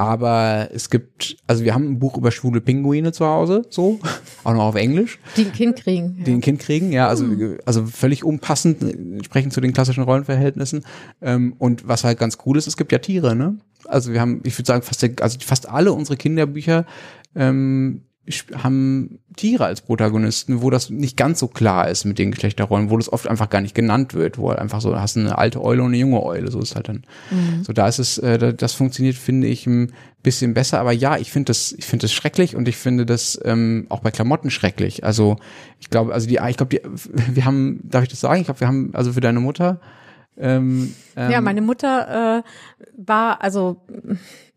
aber es gibt, also wir haben ein Buch über schwule Pinguine zu Hause, so, [LAUGHS] auch noch auf Englisch Die ein Kind kriegen. die ein Kind kriegen, ja, also, also völlig unpassend, äh, entsprechend zu den klassischen Rollenverhältnissen. Ähm, und was halt ganz cool ist, es gibt ja Tiere, ne? Also wir haben, ich würde sagen, fast, also fast alle unsere Kinderbücher ähm, haben Tiere als Protagonisten, wo das nicht ganz so klar ist mit den Geschlechterrollen, wo das oft einfach gar nicht genannt wird, wo halt einfach so, hast eine alte Eule und eine junge Eule, so ist halt dann. So da ist es, äh, da- das funktioniert, finde ich, ein bisschen besser. Aber ja, ich finde das, ich finde das schrecklich und ich finde das ähm, auch bei Klamotten schrecklich. Also ich glaube, also die, ich glaube, die, wir haben, darf ich das sagen? Ich glaube, wir haben also für deine Mutter ähm, ähm, Ja, meine Mutter äh, war, also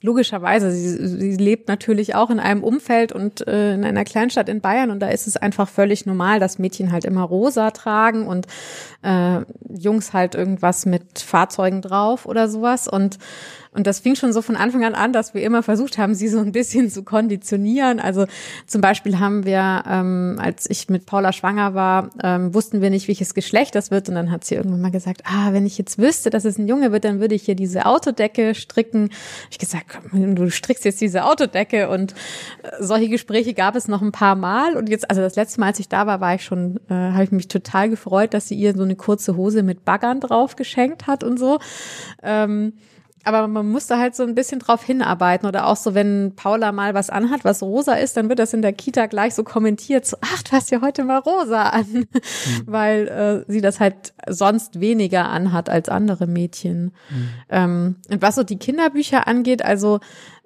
logischerweise, sie, sie lebt natürlich auch in einem Umfeld und äh, in einer Kleinstadt in Bayern und da ist es einfach völlig normal, dass Mädchen halt immer rosa tragen und äh, Jungs halt irgendwas mit Fahrzeugen drauf oder sowas und und das fing schon so von Anfang an an, dass wir immer versucht haben, sie so ein bisschen zu konditionieren. Also zum Beispiel haben wir, ähm, als ich mit Paula schwanger war, ähm, wussten wir nicht, welches Geschlecht das wird. Und dann hat sie irgendwann mal gesagt, ah, wenn ich jetzt wüsste, dass es ein Junge wird, dann würde ich hier diese Autodecke stricken. Ich gesagt, du strickst jetzt diese Autodecke. Und äh, solche Gespräche gab es noch ein paar Mal. Und jetzt, also das letzte Mal, als ich da war, war ich schon, äh, habe ich mich total gefreut, dass sie ihr so eine kurze Hose mit Baggern drauf geschenkt hat und so. Ähm, aber man musste halt so ein bisschen drauf hinarbeiten. Oder auch so, wenn Paula mal was anhat, was rosa ist, dann wird das in der Kita gleich so kommentiert, so, ach, du hast ja heute mal rosa an, [LAUGHS] weil äh, sie das halt sonst weniger anhat als andere Mädchen. Ähm, und was so die Kinderbücher angeht, also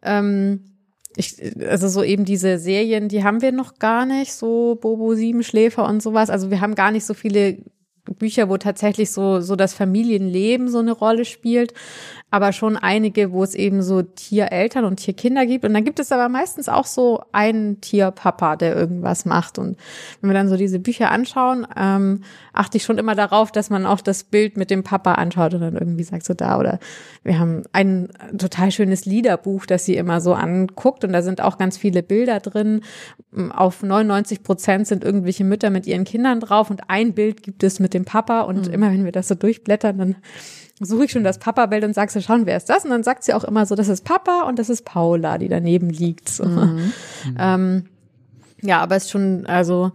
ähm, ich, also so eben diese Serien, die haben wir noch gar nicht, so Bobo Siebenschläfer und sowas. Also wir haben gar nicht so viele Bücher, wo tatsächlich so, so das Familienleben so eine Rolle spielt, aber schon einige, wo es eben so Tiereltern und Tierkinder gibt. Und dann gibt es aber meistens auch so einen Tierpapa, der irgendwas macht. Und wenn wir dann so diese Bücher anschauen, ähm, achte ich schon immer darauf, dass man auch das Bild mit dem Papa anschaut und dann irgendwie sagt so da oder wir haben ein total schönes Liederbuch, das sie immer so anguckt und da sind auch ganz viele Bilder drin. Auf 99 Prozent sind irgendwelche Mütter mit ihren Kindern drauf und ein Bild gibt es mit dem Papa und immer wenn wir das so durchblättern, dann suche ich schon das Papa-Bild und sag so, schauen, wer ist das? Und dann sagt sie auch immer so, das ist Papa und das ist Paula, die daneben liegt. So. [LAUGHS] Ähm, ja, aber es ist schon, also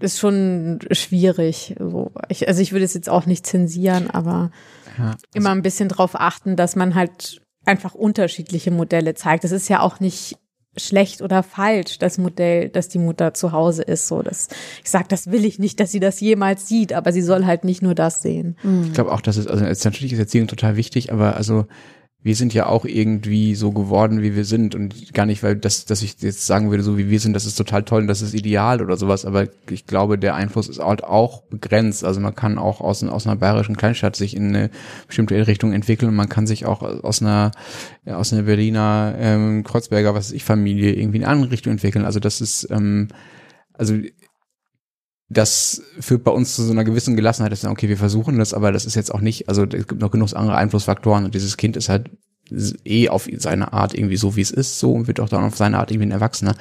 ist schon schwierig. So. Ich, also ich würde es jetzt auch nicht zensieren, aber ja, immer ein bisschen drauf achten, dass man halt einfach unterschiedliche Modelle zeigt. Es ist ja auch nicht schlecht oder falsch, das Modell, dass die Mutter zu Hause ist. So, dass ich sage, das will ich nicht, dass sie das jemals sieht, aber sie soll halt nicht nur das sehen. Ich glaube auch, dass es, also natürlich ist Erziehung total wichtig, aber also wir sind ja auch irgendwie so geworden, wie wir sind und gar nicht, weil das, dass ich jetzt sagen würde, so wie wir sind, das ist total toll und das ist ideal oder sowas, aber ich glaube, der Einfluss ist halt auch begrenzt. Also man kann auch aus, aus einer bayerischen Kleinstadt sich in eine bestimmte Richtung entwickeln und man kann sich auch aus einer, aus einer Berliner ähm, Kreuzberger, was weiß ich, Familie irgendwie in eine andere Richtung entwickeln. Also das ist, ähm, also das führt bei uns zu so einer gewissen Gelassenheit, dass okay, wir versuchen das, aber das ist jetzt auch nicht, also es gibt noch genug andere Einflussfaktoren und dieses Kind ist halt eh auf seine Art irgendwie so, wie es ist, so und wird auch dann auf seine Art irgendwie ein Erwachsener.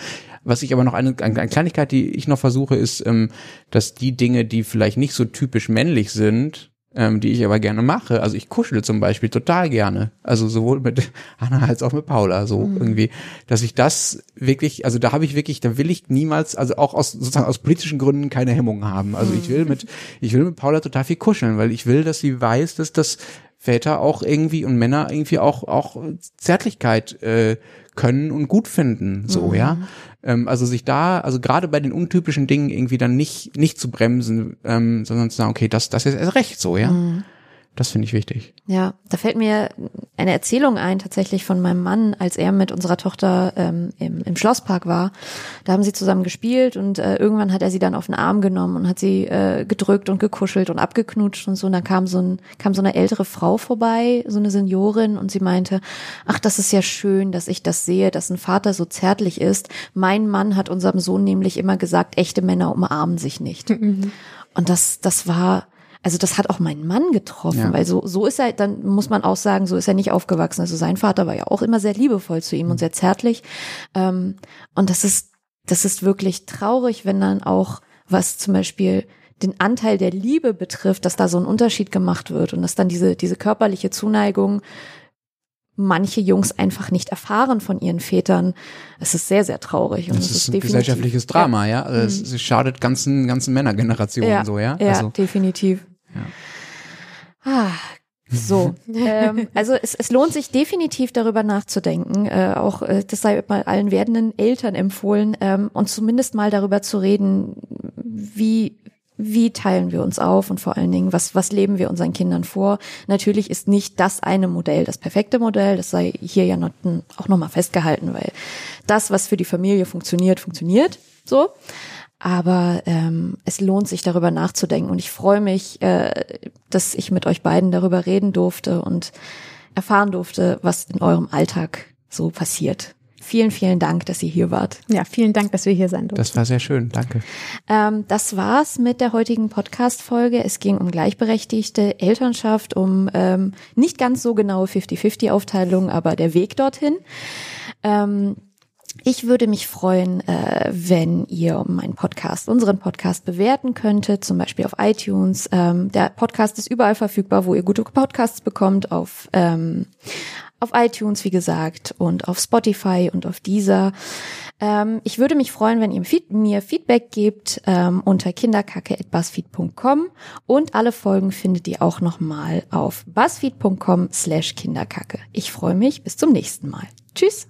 Was ich aber noch eine, eine Kleinigkeit, die ich noch versuche, ist, ähm, dass die Dinge, die vielleicht nicht so typisch männlich sind, ähm, die ich aber gerne mache. Also ich kuschel zum Beispiel total gerne. Also sowohl mit [LAUGHS] Anna als auch mit Paula. So mhm. irgendwie, dass ich das wirklich, also da habe ich wirklich, da will ich niemals, also auch aus sozusagen aus politischen Gründen keine Hemmungen haben. Also ich will mit, ich will mit Paula total viel kuscheln, weil ich will, dass sie weiß, dass das Väter auch irgendwie und Männer irgendwie auch auch Zärtlichkeit äh, können und gut finden, so, mhm. ja. Ähm, also sich da, also gerade bei den untypischen Dingen irgendwie dann nicht, nicht zu bremsen, ähm, sondern zu sagen, okay, das, das ist erst recht so, ja. Mhm. Das finde ich wichtig. Ja, da fällt mir eine Erzählung ein, tatsächlich von meinem Mann, als er mit unserer Tochter ähm, im, im Schlosspark war. Da haben sie zusammen gespielt und äh, irgendwann hat er sie dann auf den Arm genommen und hat sie äh, gedrückt und gekuschelt und abgeknutscht und so. Und dann kam so, ein, kam so eine ältere Frau vorbei, so eine Seniorin, und sie meinte, ach, das ist ja schön, dass ich das sehe, dass ein Vater so zärtlich ist. Mein Mann hat unserem Sohn nämlich immer gesagt, echte Männer umarmen sich nicht. Mhm. Und das, das war also das hat auch meinen Mann getroffen, ja. weil so, so ist er, dann muss man auch sagen, so ist er nicht aufgewachsen. Also sein Vater war ja auch immer sehr liebevoll zu ihm und sehr zärtlich. Ähm, und das ist, das ist wirklich traurig, wenn dann auch was zum Beispiel den Anteil der Liebe betrifft, dass da so ein Unterschied gemacht wird und dass dann diese, diese körperliche Zuneigung manche Jungs einfach nicht erfahren von ihren Vätern. Es ist sehr, sehr traurig. Und das, ist ein gesellschaftliches Drama, ja. ja? Also es, mhm. es, schadet ganzen, ganzen Männergenerationen ja, so, ja. Ja, also, definitiv. Ah, so, [LAUGHS] ähm, also es, es lohnt sich definitiv darüber nachzudenken, äh, auch äh, das sei mal allen werdenden Eltern empfohlen ähm, und zumindest mal darüber zu reden, wie wie teilen wir uns auf und vor allen Dingen, was, was leben wir unseren Kindern vor? Natürlich ist nicht das eine Modell das perfekte Modell, das sei hier ja noch, auch nochmal festgehalten, weil das, was für die Familie funktioniert, funktioniert so. Aber ähm, es lohnt sich darüber nachzudenken und ich freue mich, äh, dass ich mit euch beiden darüber reden durfte und erfahren durfte, was in eurem Alltag so passiert. Vielen, vielen Dank, dass ihr hier wart. Ja, vielen Dank, dass wir hier sein durften. Das war sehr schön, danke. Ähm, das war's mit der heutigen Podcast-Folge. Es ging um gleichberechtigte Elternschaft, um ähm, nicht ganz so genaue 50-50-Aufteilung, aber der Weg dorthin. Ähm, ich würde mich freuen, äh, wenn ihr meinen Podcast, unseren Podcast bewerten könntet, zum Beispiel auf iTunes. Ähm, der Podcast ist überall verfügbar, wo ihr gute Podcasts bekommt, auf, ähm, auf iTunes, wie gesagt, und auf Spotify und auf dieser. Ähm, ich würde mich freuen, wenn ihr mir Feedback gebt unter kinderkacke.buzzfeed.com und alle Folgen findet ihr auch nochmal auf buzzfeed.com slash kinderkacke. Ich freue mich. Bis zum nächsten Mal. Tschüss.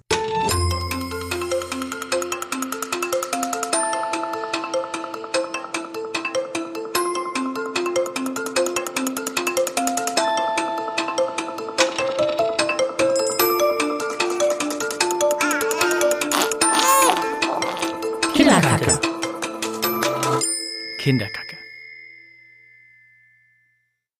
Kinderkacke.